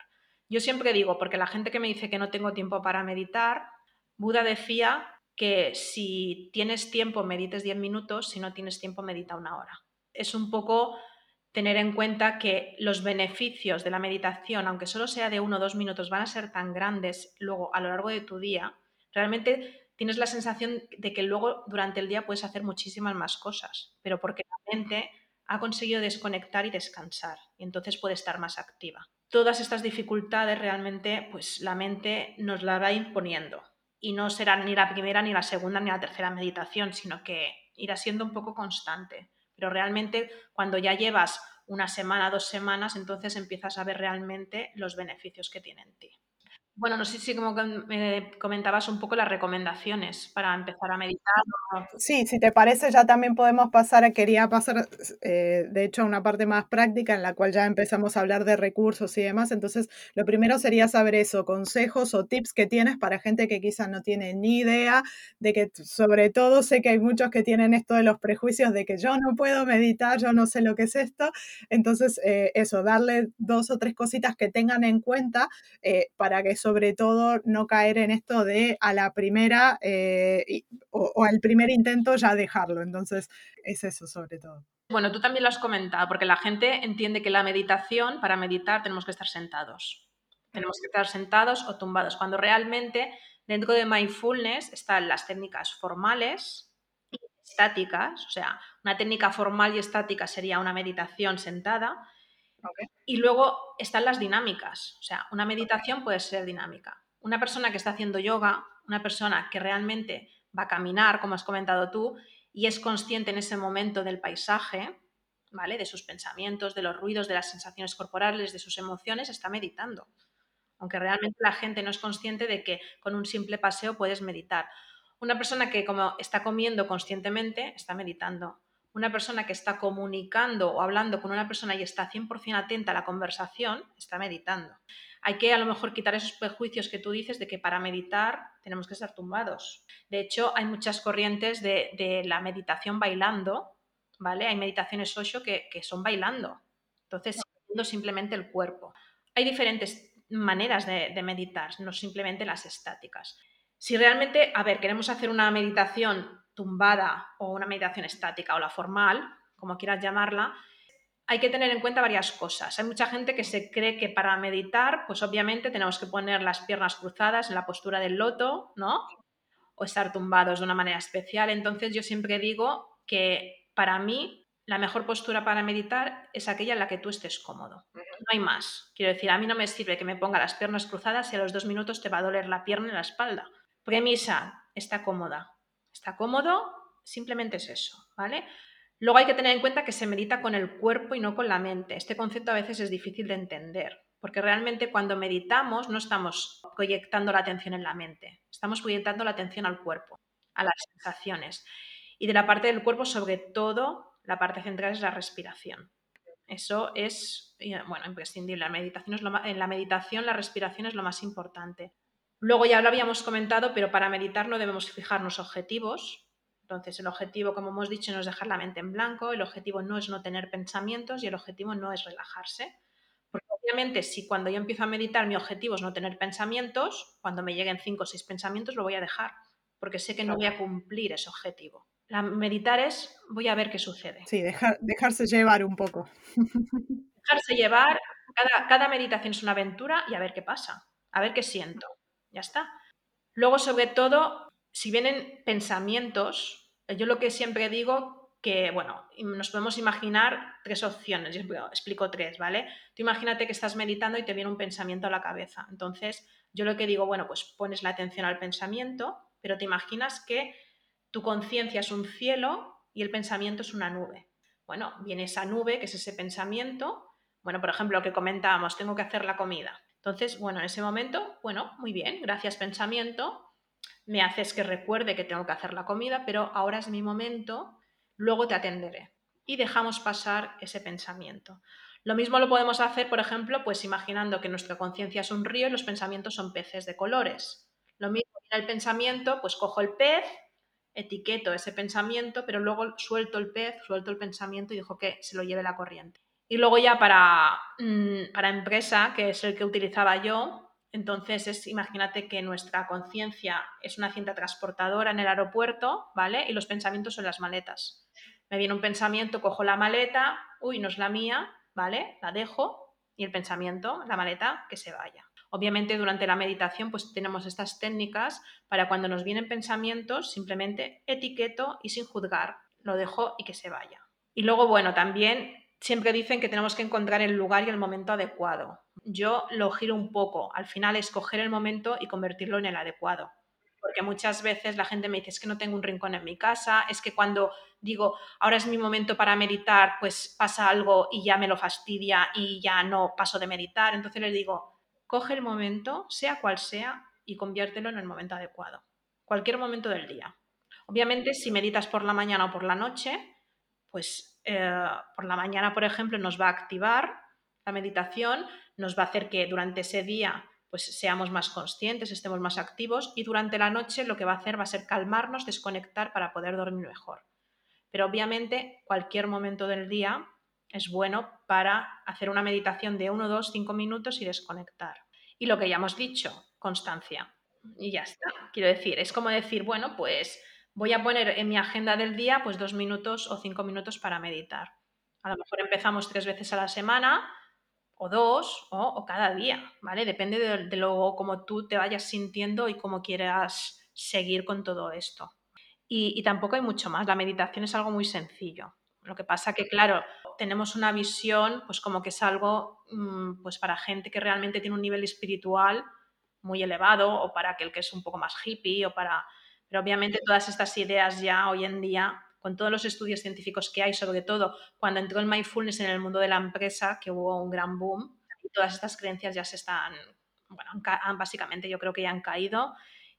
Yo siempre digo, porque la gente que me dice que no tengo tiempo para meditar, Buda decía que si tienes tiempo medites 10 minutos, si no tienes tiempo medita una hora. Es un poco tener en cuenta que los beneficios de la meditación, aunque solo sea de uno o dos minutos, van a ser tan grandes luego a lo largo de tu día, realmente tienes la sensación de que luego durante el día puedes hacer muchísimas más cosas, pero porque la mente ha conseguido desconectar y descansar y entonces puede estar más activa. Todas estas dificultades realmente pues la mente nos la va imponiendo y no será ni la primera, ni la segunda, ni la tercera meditación, sino que irá siendo un poco constante. Pero realmente cuando ya llevas una semana, dos semanas, entonces empiezas a ver realmente los beneficios que tiene en ti. Bueno, no sé si como me comentabas un poco las recomendaciones para empezar a meditar. Sí, si te parece, ya también podemos pasar, quería pasar, eh, de hecho, a una parte más práctica en la cual ya empezamos a hablar de recursos y demás. Entonces, lo primero sería saber eso, consejos o tips que tienes para gente que quizás no tiene ni idea de que, sobre todo, sé que hay muchos que tienen esto de los prejuicios de que yo no puedo meditar, yo no sé lo que es esto. Entonces, eh, eso, darle dos o tres cositas que tengan en cuenta eh, para que eso sobre todo no caer en esto de a la primera eh, o, al primer intento ya dejarlo. Entonces, es eso sobre todo. Bueno, tú también lo has comentado, porque la gente entiende que la meditación, para meditar tenemos que estar sentados. Tenemos que estar sentados o tumbados, cuando realmente dentro de mindfulness están las técnicas formales y estáticas. O sea, una técnica formal y estática sería una meditación sentada y luego están las dinámicas. O sea, una meditación puede ser dinámica. Una persona que está haciendo yoga, una persona que realmente va a caminar, como has comentado tú, y es consciente en ese momento del paisaje, ¿vale? De sus pensamientos, de los ruidos, de las sensaciones corporales, de sus emociones, está meditando. Aunque realmente la gente no es consciente de que con un simple paseo puedes meditar. Una persona que como está comiendo conscientemente, está meditando una persona que está comunicando o hablando con una persona y está 100% atenta a la conversación, está meditando. Hay que a lo mejor quitar esos prejuicios que tú dices de que para meditar tenemos que estar tumbados. De hecho, hay muchas corrientes de, la meditación bailando, ¿vale? Hay meditaciones ocho que, son bailando. Entonces, simplemente el cuerpo. Hay diferentes maneras de, de meditar, no simplemente las estáticas. Si realmente, a ver, queremos hacer una meditación tumbada o una meditación estática o la formal, como quieras llamarla, hay que tener en cuenta varias cosas. Hay mucha gente que se cree que para meditar, pues obviamente tenemos que poner las piernas cruzadas en la postura del loto, ¿no? O estar tumbados de una manera especial. Entonces yo siempre digo que para mí la mejor postura para meditar es aquella en la que tú estés cómodo. No hay más. Quiero decir, a mí no me sirve que me ponga las piernas cruzadas y a los dos minutos te va a doler la pierna y la espalda. Premisa, está cómoda. Está cómodo, simplemente es eso, ¿vale? Luego hay que tener en cuenta que se medita con el cuerpo y no con la mente. Este concepto a veces es difícil de entender, porque realmente cuando meditamos no estamos proyectando la atención en la mente, estamos proyectando la atención al cuerpo, a las sensaciones. Y de la parte del cuerpo, sobre todo, la parte central es la respiración. Eso es, bueno, imprescindible. La meditación es en la meditación la respiración es lo más importante. Luego ya lo habíamos comentado, pero para meditar no debemos fijarnos objetivos, entonces, el objetivo, como hemos dicho, no es dejar la mente en blanco, el objetivo no es no tener pensamientos y el objetivo no es relajarse. Porque obviamente, si cuando yo empiezo a meditar mi objetivo es no tener pensamientos, cuando me lleguen cinco o seis pensamientos lo voy a dejar, porque sé que no voy a cumplir ese objetivo. La meditar es, voy a ver qué sucede. Sí, dejarse llevar un poco. Dejarse llevar, cada, cada meditación es una aventura y a ver qué pasa, a ver qué siento. Está. Luego, sobre todo, si vienen pensamientos, yo lo que siempre digo que, bueno, nos podemos imaginar tres opciones, yo explico tres, ¿vale? Tú imagínate que estás meditando y te viene un pensamiento a la cabeza. Entonces, yo lo que digo, bueno, pues pones la atención al pensamiento, pero te imaginas que tu conciencia es un cielo y el pensamiento es una nube. Bueno, viene esa nube, que es ese pensamiento. Bueno, por ejemplo, lo que comentábamos, tengo que hacer la comida. Entonces, bueno, en ese momento, bueno, muy bien, gracias pensamiento, me haces que recuerde que tengo que hacer la comida, pero ahora es mi momento, luego te atenderé. Y dejamos pasar ese pensamiento. Lo mismo lo podemos hacer, por ejemplo, pues imaginando que nuestra conciencia es un río y los pensamientos son peces de colores. Lo mismo en el pensamiento, pues cojo el pez, etiqueto ese pensamiento, pero luego suelto el pez, suelto el pensamiento y dejo que se lo lleve la corriente. Y luego ya para, mm, para empresa, que es el que utilizaba yo, entonces, es, imagínate que nuestra conciencia es una cinta transportadora en el aeropuerto, ¿vale? Y los pensamientos son las maletas. Me viene un pensamiento, cojo la maleta, uy, no es la mía, ¿vale? La dejo y el pensamiento, la maleta, que se vaya. Obviamente durante la meditación pues tenemos estas técnicas para cuando nos vienen pensamientos simplemente etiqueto y sin juzgar, lo dejo y que se vaya. Y luego, bueno, también siempre dicen que tenemos que encontrar el lugar y el momento adecuado. Yo lo giro un poco. Al final escoger el momento y convertirlo en el adecuado. Porque muchas veces la gente me dice, es que no tengo un rincón en mi casa, es que cuando digo, ahora es mi momento para meditar, pues pasa algo y ya me lo fastidia y ya no paso de meditar. Entonces les digo, coge el momento, sea cual sea, y conviértelo en el momento adecuado. Cualquier momento del día. Obviamente, si meditas por la mañana o por la noche, pues eh, por la mañana, por ejemplo, nos va a activar la meditación, nos va a hacer que durante ese día pues seamos más conscientes, estemos más activos y durante la noche lo que va a hacer va a ser calmarnos, desconectar para poder dormir mejor. Pero obviamente cualquier momento del día es bueno para hacer una meditación de 1, 2, 5 minutos y desconectar. Y lo que ya hemos dicho, constancia. Y ya está. Quiero decir, es como decir, bueno, pues voy a poner en mi agenda del día pues dos minutos o cinco minutos para meditar. A lo mejor empezamos tres veces a la semana o dos o, cada día, ¿vale? Depende de, de lo tú te vayas sintiendo y cómo quieras seguir con todo esto. Y, tampoco hay mucho más. La meditación es algo muy sencillo. Lo que pasa que, claro, tenemos una visión, pues como que es algo, mm, pues para gente que realmente tiene un nivel espiritual muy elevado o para aquel que es un poco más hippie o para pero obviamente todas estas ideas ya hoy en día, con todos los estudios científicos que hay, sobre todo cuando entró el mindfulness en el mundo de la empresa, que hubo un gran boom, y todas estas creencias ya se están, bueno, básicamente yo creo que ya han caído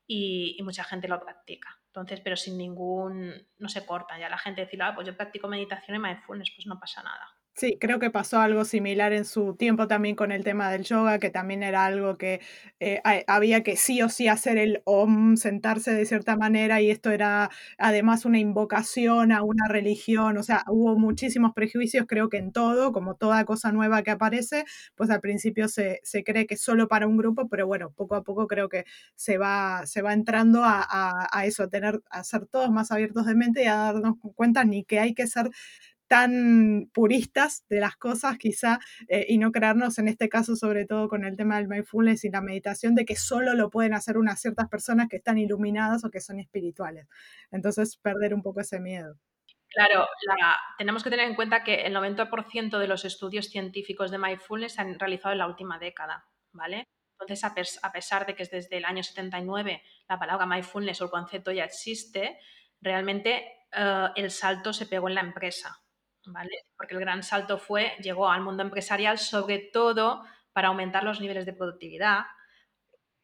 y, mucha gente lo practica. Entonces, pero sin ningún, no se corta. Ya la gente dice, ah, pues yo practico meditación y mindfulness, pues no pasa nada. Sí, creo que pasó algo similar en su tiempo también con el tema del yoga, que también era algo que eh, había que sí o sí hacer el om, sentarse de cierta manera, y esto era además una invocación a una religión, o sea, hubo muchísimos prejuicios, creo que en todo, como toda cosa nueva que aparece, pues al principio se, cree que solo para un grupo, pero bueno, poco a poco creo que se va, se va entrando a, a eso, a tener, a ser todos más abiertos de mente y a darnos cuenta ni que hay que ser tan puristas de las cosas quizá eh, y no crearnos en este caso sobre todo con el tema del mindfulness y la meditación de que solo lo pueden hacer unas ciertas personas que están iluminadas o que son espirituales. Entonces perder un poco ese miedo. Claro, tenemos que tener en cuenta que el 90% de los estudios científicos de mindfulness se han realizado en la última década, ¿vale? Entonces, a, pesar de que es desde el año 79 la palabra mindfulness o el concepto ya existe, realmente eh, el salto se pegó en la empresa, ¿vale? Porque el gran salto fue, llegó al mundo empresarial sobre todo para aumentar los niveles de productividad,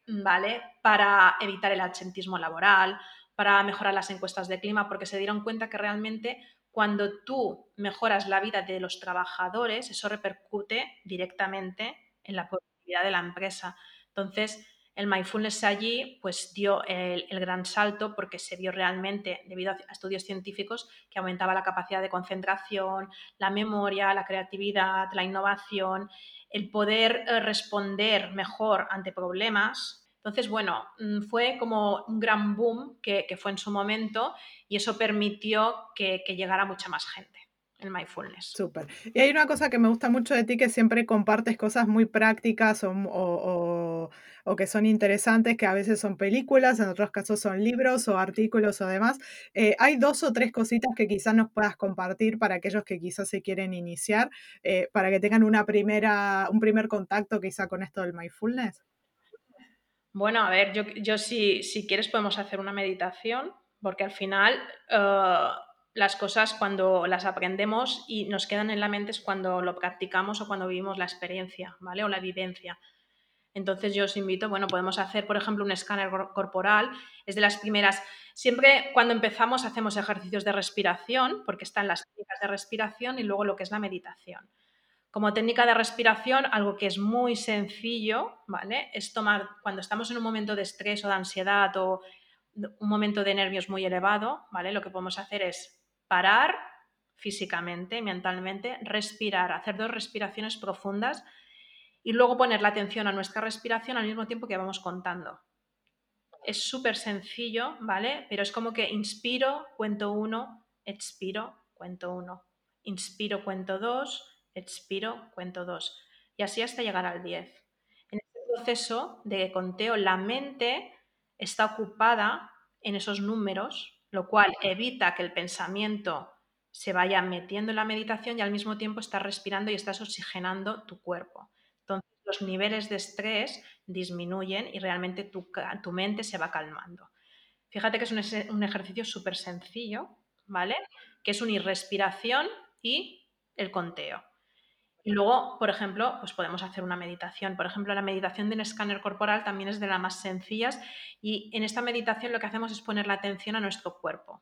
¿vale? Para evitar el absentismo laboral, para mejorar las encuestas de clima, porque se dieron cuenta que realmente cuando tú mejoras la vida de los trabajadores, eso repercute directamente en la productividad de la empresa. Entonces, el mindfulness allí pues dio el, gran salto porque se vio realmente, debido a estudios científicos, que aumentaba la capacidad de concentración, la memoria, la creatividad, la innovación, el poder eh, responder mejor ante problemas. Entonces, bueno, mm, fue como un gran boom que, fue en su momento y eso permitió que llegara mucha más gente el mindfulness. Súper. Y hay una cosa que me gusta mucho de ti, que siempre compartes cosas muy prácticas o, que son interesantes, que a veces son películas, en otros casos son libros o artículos o demás. Eh, hay dos o tres cositas que quizás nos puedas compartir para aquellos que quizás se quieren iniciar, eh, para que tengan una primera, un primer contacto quizá con esto del mindfulness. Bueno, a ver, yo, yo si, si quieres podemos hacer una meditación, porque al final... Eh, las cosas cuando las aprendemos y nos quedan en la mente es cuando lo practicamos o cuando vivimos la experiencia, ¿vale? O la vivencia. Entonces yo os invito, bueno, podemos hacer, por ejemplo, un escáner corporal. Es de las primeras. Siempre cuando empezamos hacemos ejercicios de respiración, porque están las técnicas de respiración y luego lo que es la meditación. Como técnica de respiración, algo que es muy sencillo, ¿vale? Es tomar, cuando estamos en un momento de estrés o de ansiedad o un momento de nervios muy elevado, ¿vale? Lo que podemos hacer es parar físicamente, mentalmente, respirar, hacer dos respiraciones profundas y luego poner la atención a nuestra respiración al mismo tiempo que vamos contando. Es súper sencillo, ¿vale? Pero es como que inspiro, cuento uno, expiro, cuento uno. Inspiro, cuento dos, expiro, cuento dos. Y así hasta llegar al 10. En este proceso de conteo, la mente está ocupada en esos números lo cual evita que el pensamiento se vaya metiendo en la meditación y al mismo tiempo estás respirando y estás oxigenando tu cuerpo. Entonces los niveles de estrés disminuyen y realmente tu, tu mente se va calmando. Fíjate que es un, ejercicio súper sencillo, ¿vale? Que es unir respiración y el conteo. Y luego, por ejemplo, pues podemos hacer una meditación. Por ejemplo, la meditación de un escáner corporal también es de las más sencillas y en esta meditación lo que hacemos es poner la atención a nuestro cuerpo.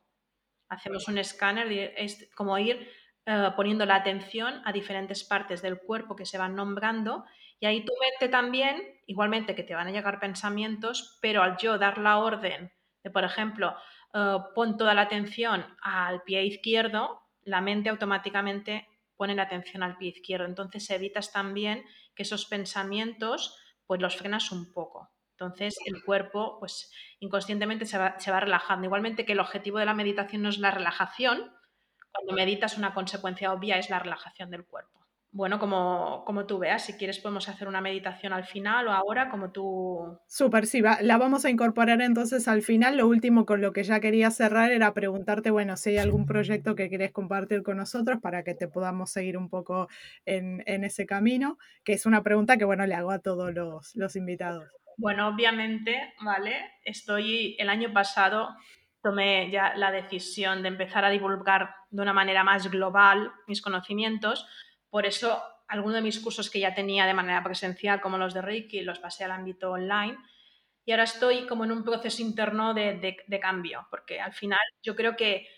Hacemos un escáner, es como ir eh, poniendo la atención a diferentes partes del cuerpo que se van nombrando y ahí tu mente también, igualmente que te van a llegar pensamientos, pero al yo dar la orden de, por ejemplo, eh, pon toda la atención al pie izquierdo, la mente automáticamente ponen atención al pie izquierdo. Entonces evitas también que esos pensamientos pues los frenas un poco. Entonces el cuerpo pues inconscientemente se va, se va relajando. Igualmente que el objetivo de la meditación no es la relajación. Cuando meditas una consecuencia obvia es la relajación del cuerpo bueno, como, como tú veas, si quieres podemos hacer una meditación al final o ahora, como tú... Súper, sí, la vamos a incorporar entonces al final. Lo último con lo que ya quería cerrar era preguntarte, bueno, si hay algún proyecto que quieres compartir con nosotros para que te podamos seguir un poco en, ese camino, que es una pregunta que, bueno, le hago a todos los, los invitados. Bueno, obviamente, ¿vale? Estoy, el año pasado tomé ya la decisión de empezar a divulgar de una manera más global mis conocimientos por eso, algunos de mis cursos que ya tenía de manera presencial, como los de Reiki, los pasé al ámbito online. Y ahora estoy como en un proceso interno de, cambio, porque al final yo creo que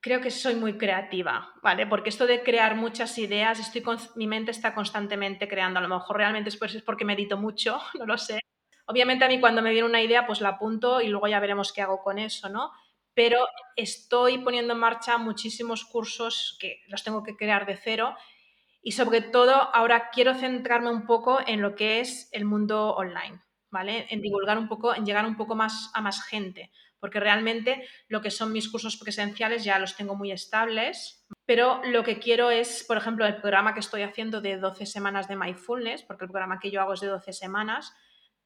creo que soy muy creativa, ¿vale? Porque esto de crear muchas ideas, estoy mi mente está constantemente creando. A lo mejor realmente es porque medito mucho, no lo sé. Obviamente a mí cuando me viene una idea, pues la apunto y luego ya veremos qué hago con eso, ¿no? Pero estoy poniendo en marcha muchísimos cursos que los tengo que crear de cero y sobre todo ahora quiero centrarme un poco en lo que es el mundo online, ¿vale? En divulgar un poco, en llegar un poco más a más gente, porque realmente lo que son mis cursos presenciales ya los tengo muy estables, pero lo que quiero es, por ejemplo, el programa que estoy haciendo de 12 semanas de mindfulness, porque el programa que yo hago es de 12 semanas,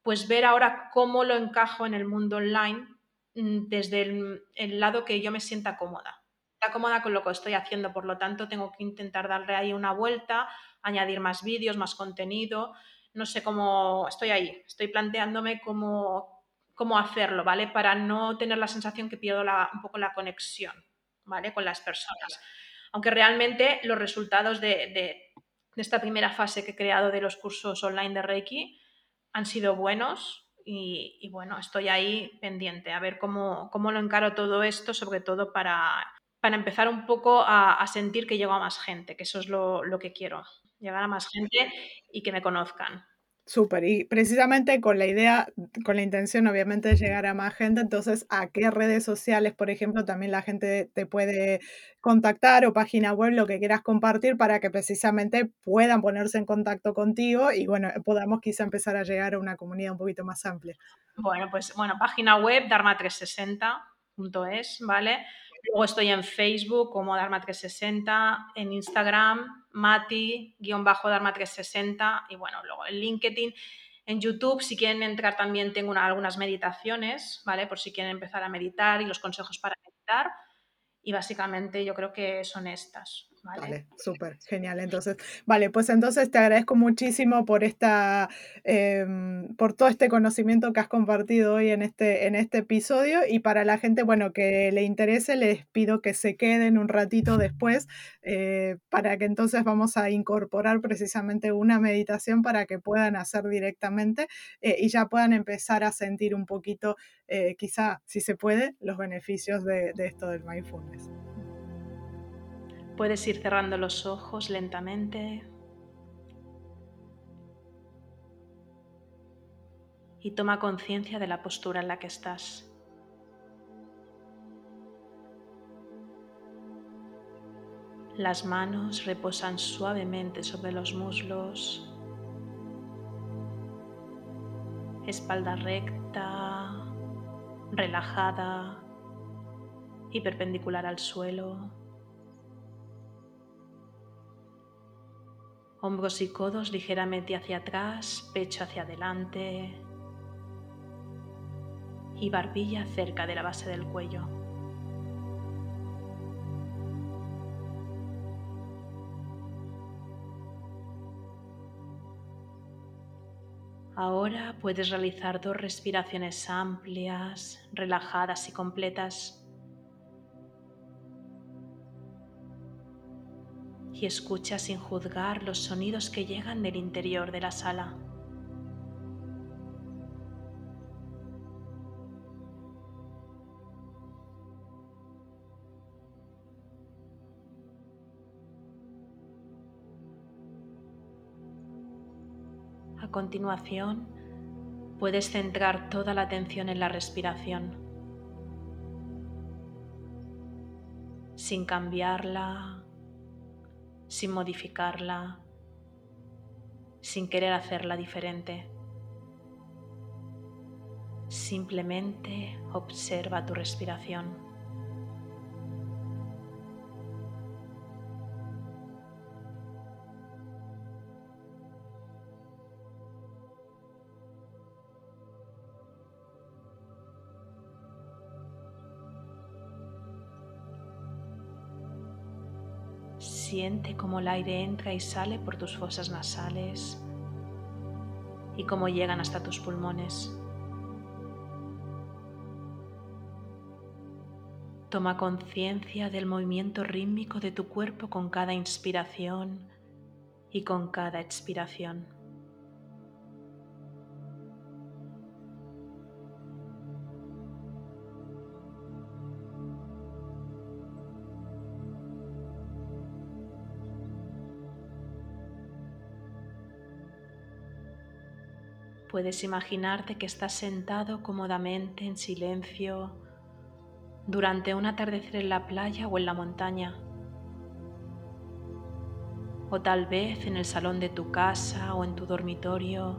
pues ver ahora cómo lo encajo en el mundo online desde el, lado que yo me sienta cómoda. Está cómoda con lo que estoy haciendo, por lo tanto tengo que intentar darle ahí una vuelta, añadir más vídeos, más contenido. No sé cómo estoy ahí, estoy planteándome cómo, cómo hacerlo, ¿vale? Para no tener la sensación que pierdo un poco la conexión, ¿vale? Con las personas. Aunque realmente los resultados de, de esta primera fase que he creado de los cursos online de Reiki han sido buenos y, bueno, estoy ahí pendiente a ver cómo, cómo, lo encaro todo esto, sobre todo para, para empezar un poco a, sentir que llego a más gente, que eso es lo, lo que quiero, llegar a más gente y que me conozcan. Súper, y precisamente con la idea, con la intención obviamente de llegar a más gente, entonces, ¿a qué redes sociales, por ejemplo, también la gente te puede contactar o página web, lo que quieras compartir para que precisamente puedan ponerse en contacto contigo y bueno, podamos quizá empezar a llegar a una comunidad un poquito más amplia? Bueno, pues bueno, página web dharma360.es, ¿vale? Luego estoy en Facebook como Dharma360, en Instagram, Mati-Dharma360 y bueno, luego en LinkedIn. En YouTube, si quieren entrar, también tengo algunas meditaciones, ¿vale? Por si quieren empezar a meditar y los consejos para meditar. Y básicamente yo creo que son estas. Vale, súper, genial. Entonces, vale, pues entonces te agradezco muchísimo por esta, em, por todo este conocimiento que has compartido hoy en este, en este episodio. Y para la gente, bueno, que le interese, les pido que se queden un ratito después eh, para que entonces vamos a incorporar precisamente una meditación para que puedan hacer directamente eh, y ya puedan empezar a sentir un poquito, eh, quizá, si se puede, los beneficios de, de esto del mindfulness. Puedes ir cerrando los ojos lentamente y toma conciencia de la postura en la que estás. Las manos reposan suavemente sobre los muslos, espalda recta, relajada y perpendicular al suelo. Hombros y codos ligeramente hacia atrás, pecho hacia adelante y barbilla cerca de la base del cuello. Ahora puedes realizar dos respiraciones amplias, relajadas y completas y escucha sin juzgar los sonidos que llegan del interior de la sala. A continuación, puedes centrar toda la atención en la respiración, sin cambiarla sin modificarla, sin querer hacerla diferente. Simplemente observa tu respiración. Siente cómo el aire entra y sale por tus fosas nasales y cómo llegan hasta tus pulmones. Toma conciencia del movimiento rítmico de tu cuerpo con cada inspiración y con cada expiración. Puedes imaginarte que estás sentado cómodamente en silencio durante un atardecer en la playa o en la montaña. O tal vez en el salón de tu casa o en tu dormitorio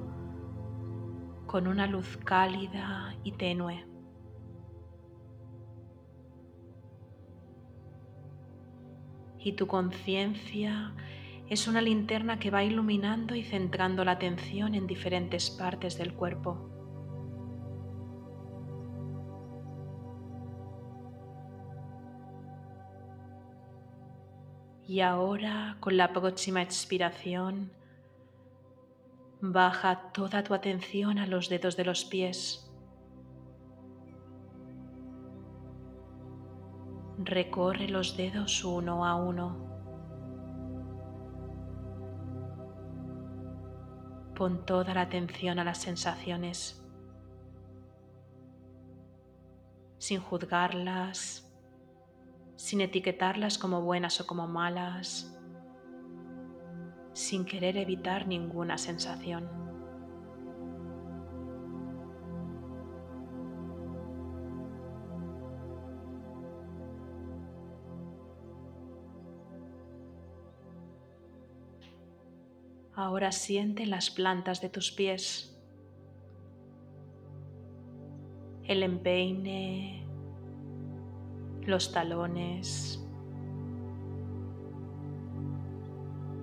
con una luz cálida y tenue. Y tu conciencia es una linterna que va iluminando y centrando la atención en diferentes partes del cuerpo. Y ahora, con la próxima expiración, baja toda tu atención a los dedos de los pies. Recorre los dedos uno a uno. Pon toda la atención a las sensaciones, sin juzgarlas, sin etiquetarlas como buenas o como malas, sin querer evitar ninguna sensación. Ahora siente las plantas de tus pies, el empeine, los talones.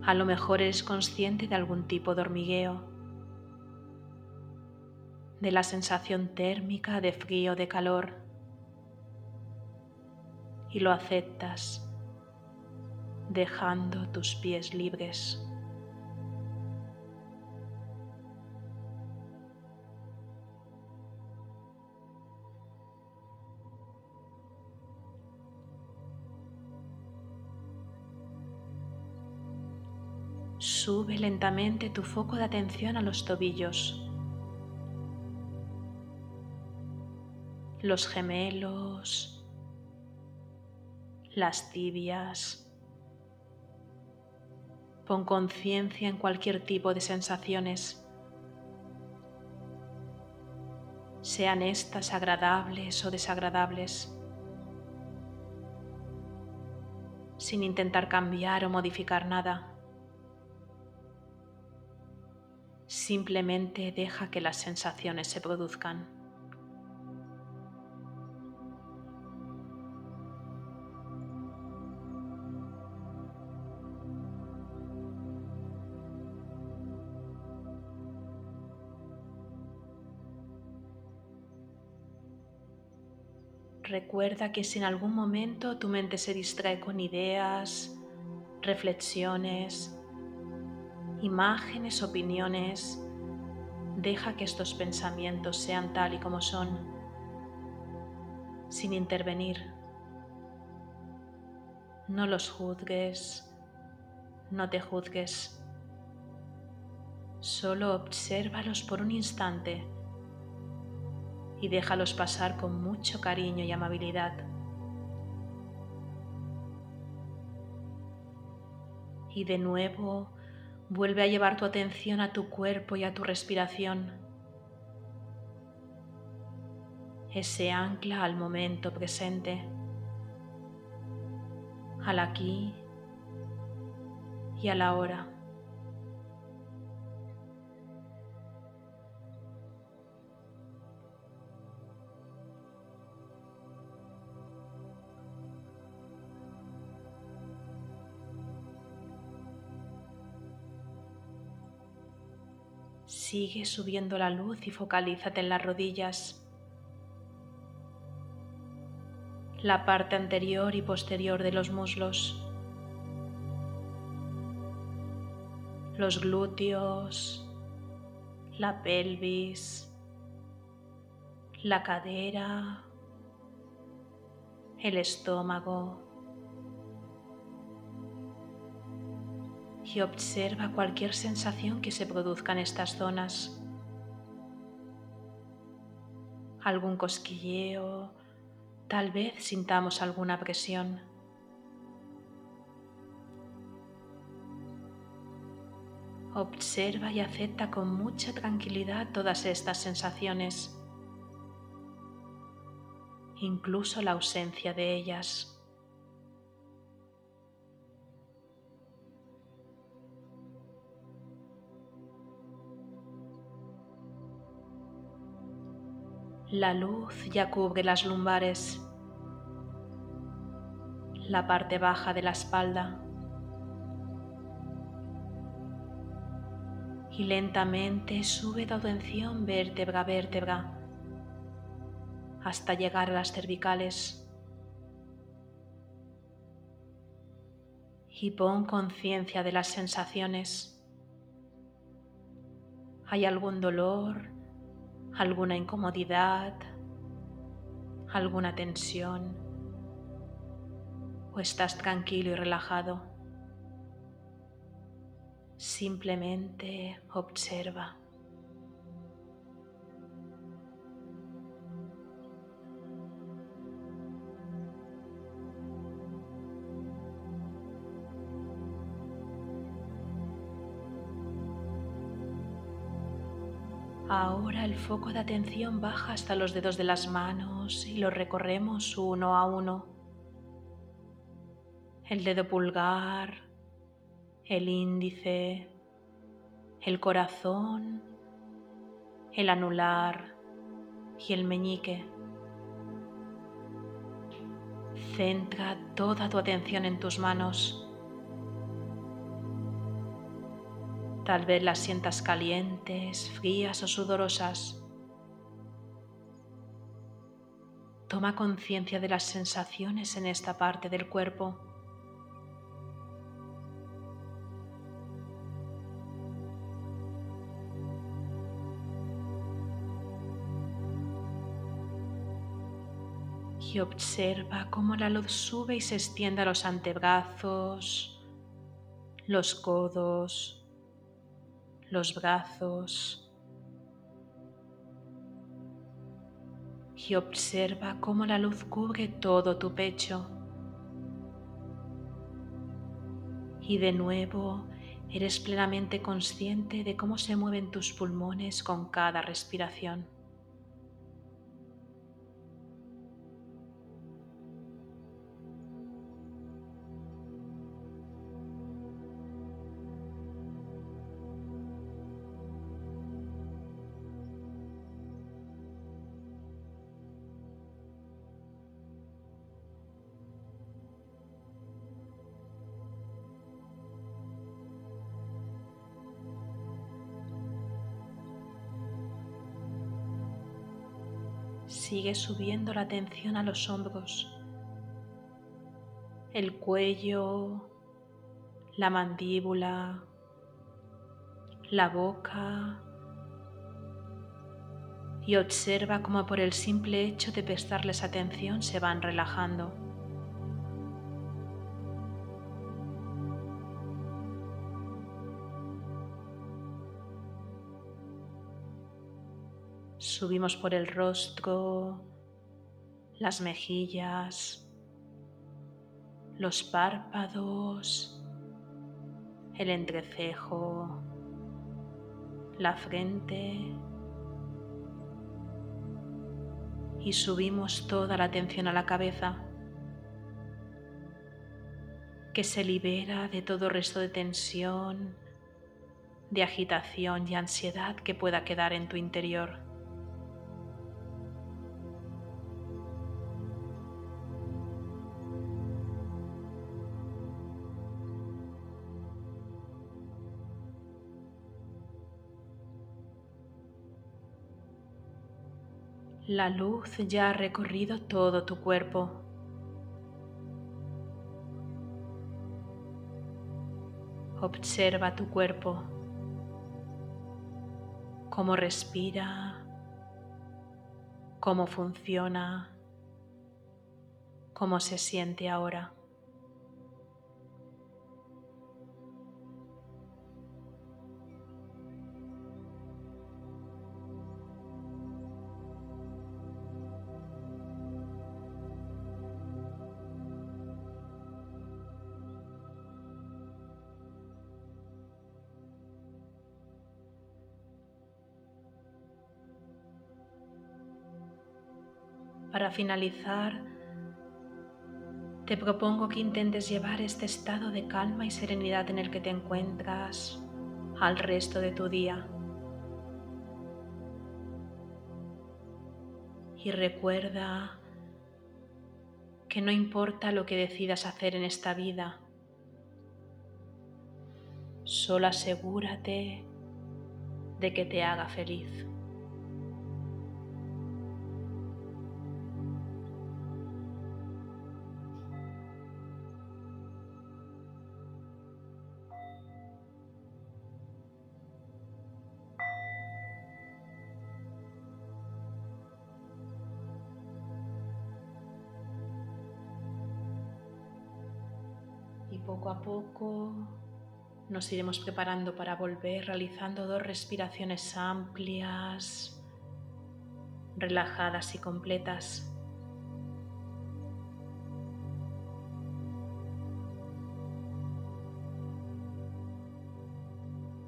A lo mejor eres consciente de algún tipo de hormigueo, de la sensación térmica de frío de calor y lo aceptas dejando tus pies libres. Sube lentamente tu foco de atención a los tobillos, los gemelos, las tibias. Pon conciencia en cualquier tipo de sensaciones, sean estas agradables o desagradables, sin intentar cambiar o modificar nada. Simplemente deja que las sensaciones se produzcan. Recuerda que si en algún momento tu mente se distrae con ideas, reflexiones, imágenes, opiniones, deja que estos pensamientos sean tal y como son, sin intervenir. No los juzgues, no te juzgues. Solo obsérvalos por un instante y déjalos pasar con mucho cariño y amabilidad. Y de nuevo Vuelve a llevar tu atención a tu cuerpo y a tu respiración. Ese ancla al momento presente, al aquí y a la hora. Sigue subiendo la luz y focalízate en las rodillas, la parte anterior y posterior de los muslos, los glúteos, la pelvis, la cadera, el estómago, y observa cualquier sensación que se produzca en estas zonas. Algún cosquilleo, tal vez sintamos alguna presión. Observa y acepta con mucha tranquilidad todas estas sensaciones, incluso la ausencia de ellas. La luz ya cubre las lumbares. la parte baja de la espalda. Y lentamente sube tu atención vértebra a vértebra hasta llegar a las cervicales. Y pon conciencia de las sensaciones. ¿Hay algún dolor? ¿Alguna incomodidad? ¿Alguna tensión? ¿O estás tranquilo y relajado? Simplemente observa. Ahora el foco de atención baja hasta los dedos de las manos y los recorremos uno a uno. El dedo pulgar, el índice, el corazón, el anular y el meñique. Centra toda tu atención en tus manos Tal vez las sientas calientes, frías o sudorosas. Toma conciencia de las sensaciones en esta parte del cuerpo. y observa cómo la luz sube y se extiende a los antebrazos, los codos, los brazos y observa cómo la luz cubre todo tu pecho. Y de nuevo eres plenamente consciente de cómo se mueven tus pulmones con cada respiración. Subiendo la atención a los hombros, el cuello, la mandíbula, la boca y observa cómo por el simple hecho de prestarles atención se van relajando. Subimos por el rostro, las mejillas, los párpados, el entrecejo, la frente y subimos toda la atención a la cabeza que se libera de todo resto de tensión, de agitación y ansiedad que pueda quedar en tu interior. La luz ya ha recorrido todo tu cuerpo. Observa tu cuerpo, cómo respira, cómo funciona, cómo se siente ahora. Para finalizar, te propongo que intentes llevar este estado de calma y serenidad en el que te encuentras al resto de tu día. Y recuerda que no importa lo que decidas hacer en esta vida, solo asegúrate de que te haga feliz. Poco a poco nos iremos preparando para volver realizando dos respiraciones amplias, relajadas y completas.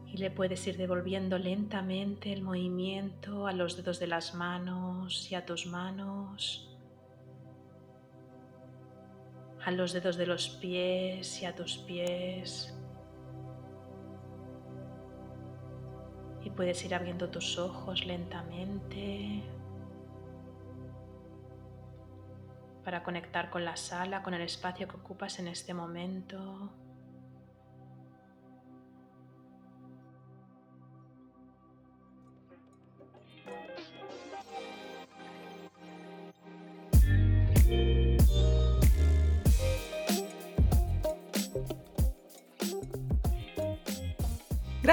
Y le puedes ir devolviendo lentamente el movimiento a los dedos de las manos y a tus manos a los dedos de los pies y a tus pies. Y puedes ir abriendo tus ojos lentamente para conectar con la sala, con el espacio que ocupas en este momento.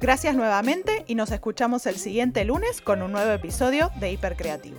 Gracias nuevamente y nos escuchamos el siguiente lunes con un nuevo episodio de Hipercreativo.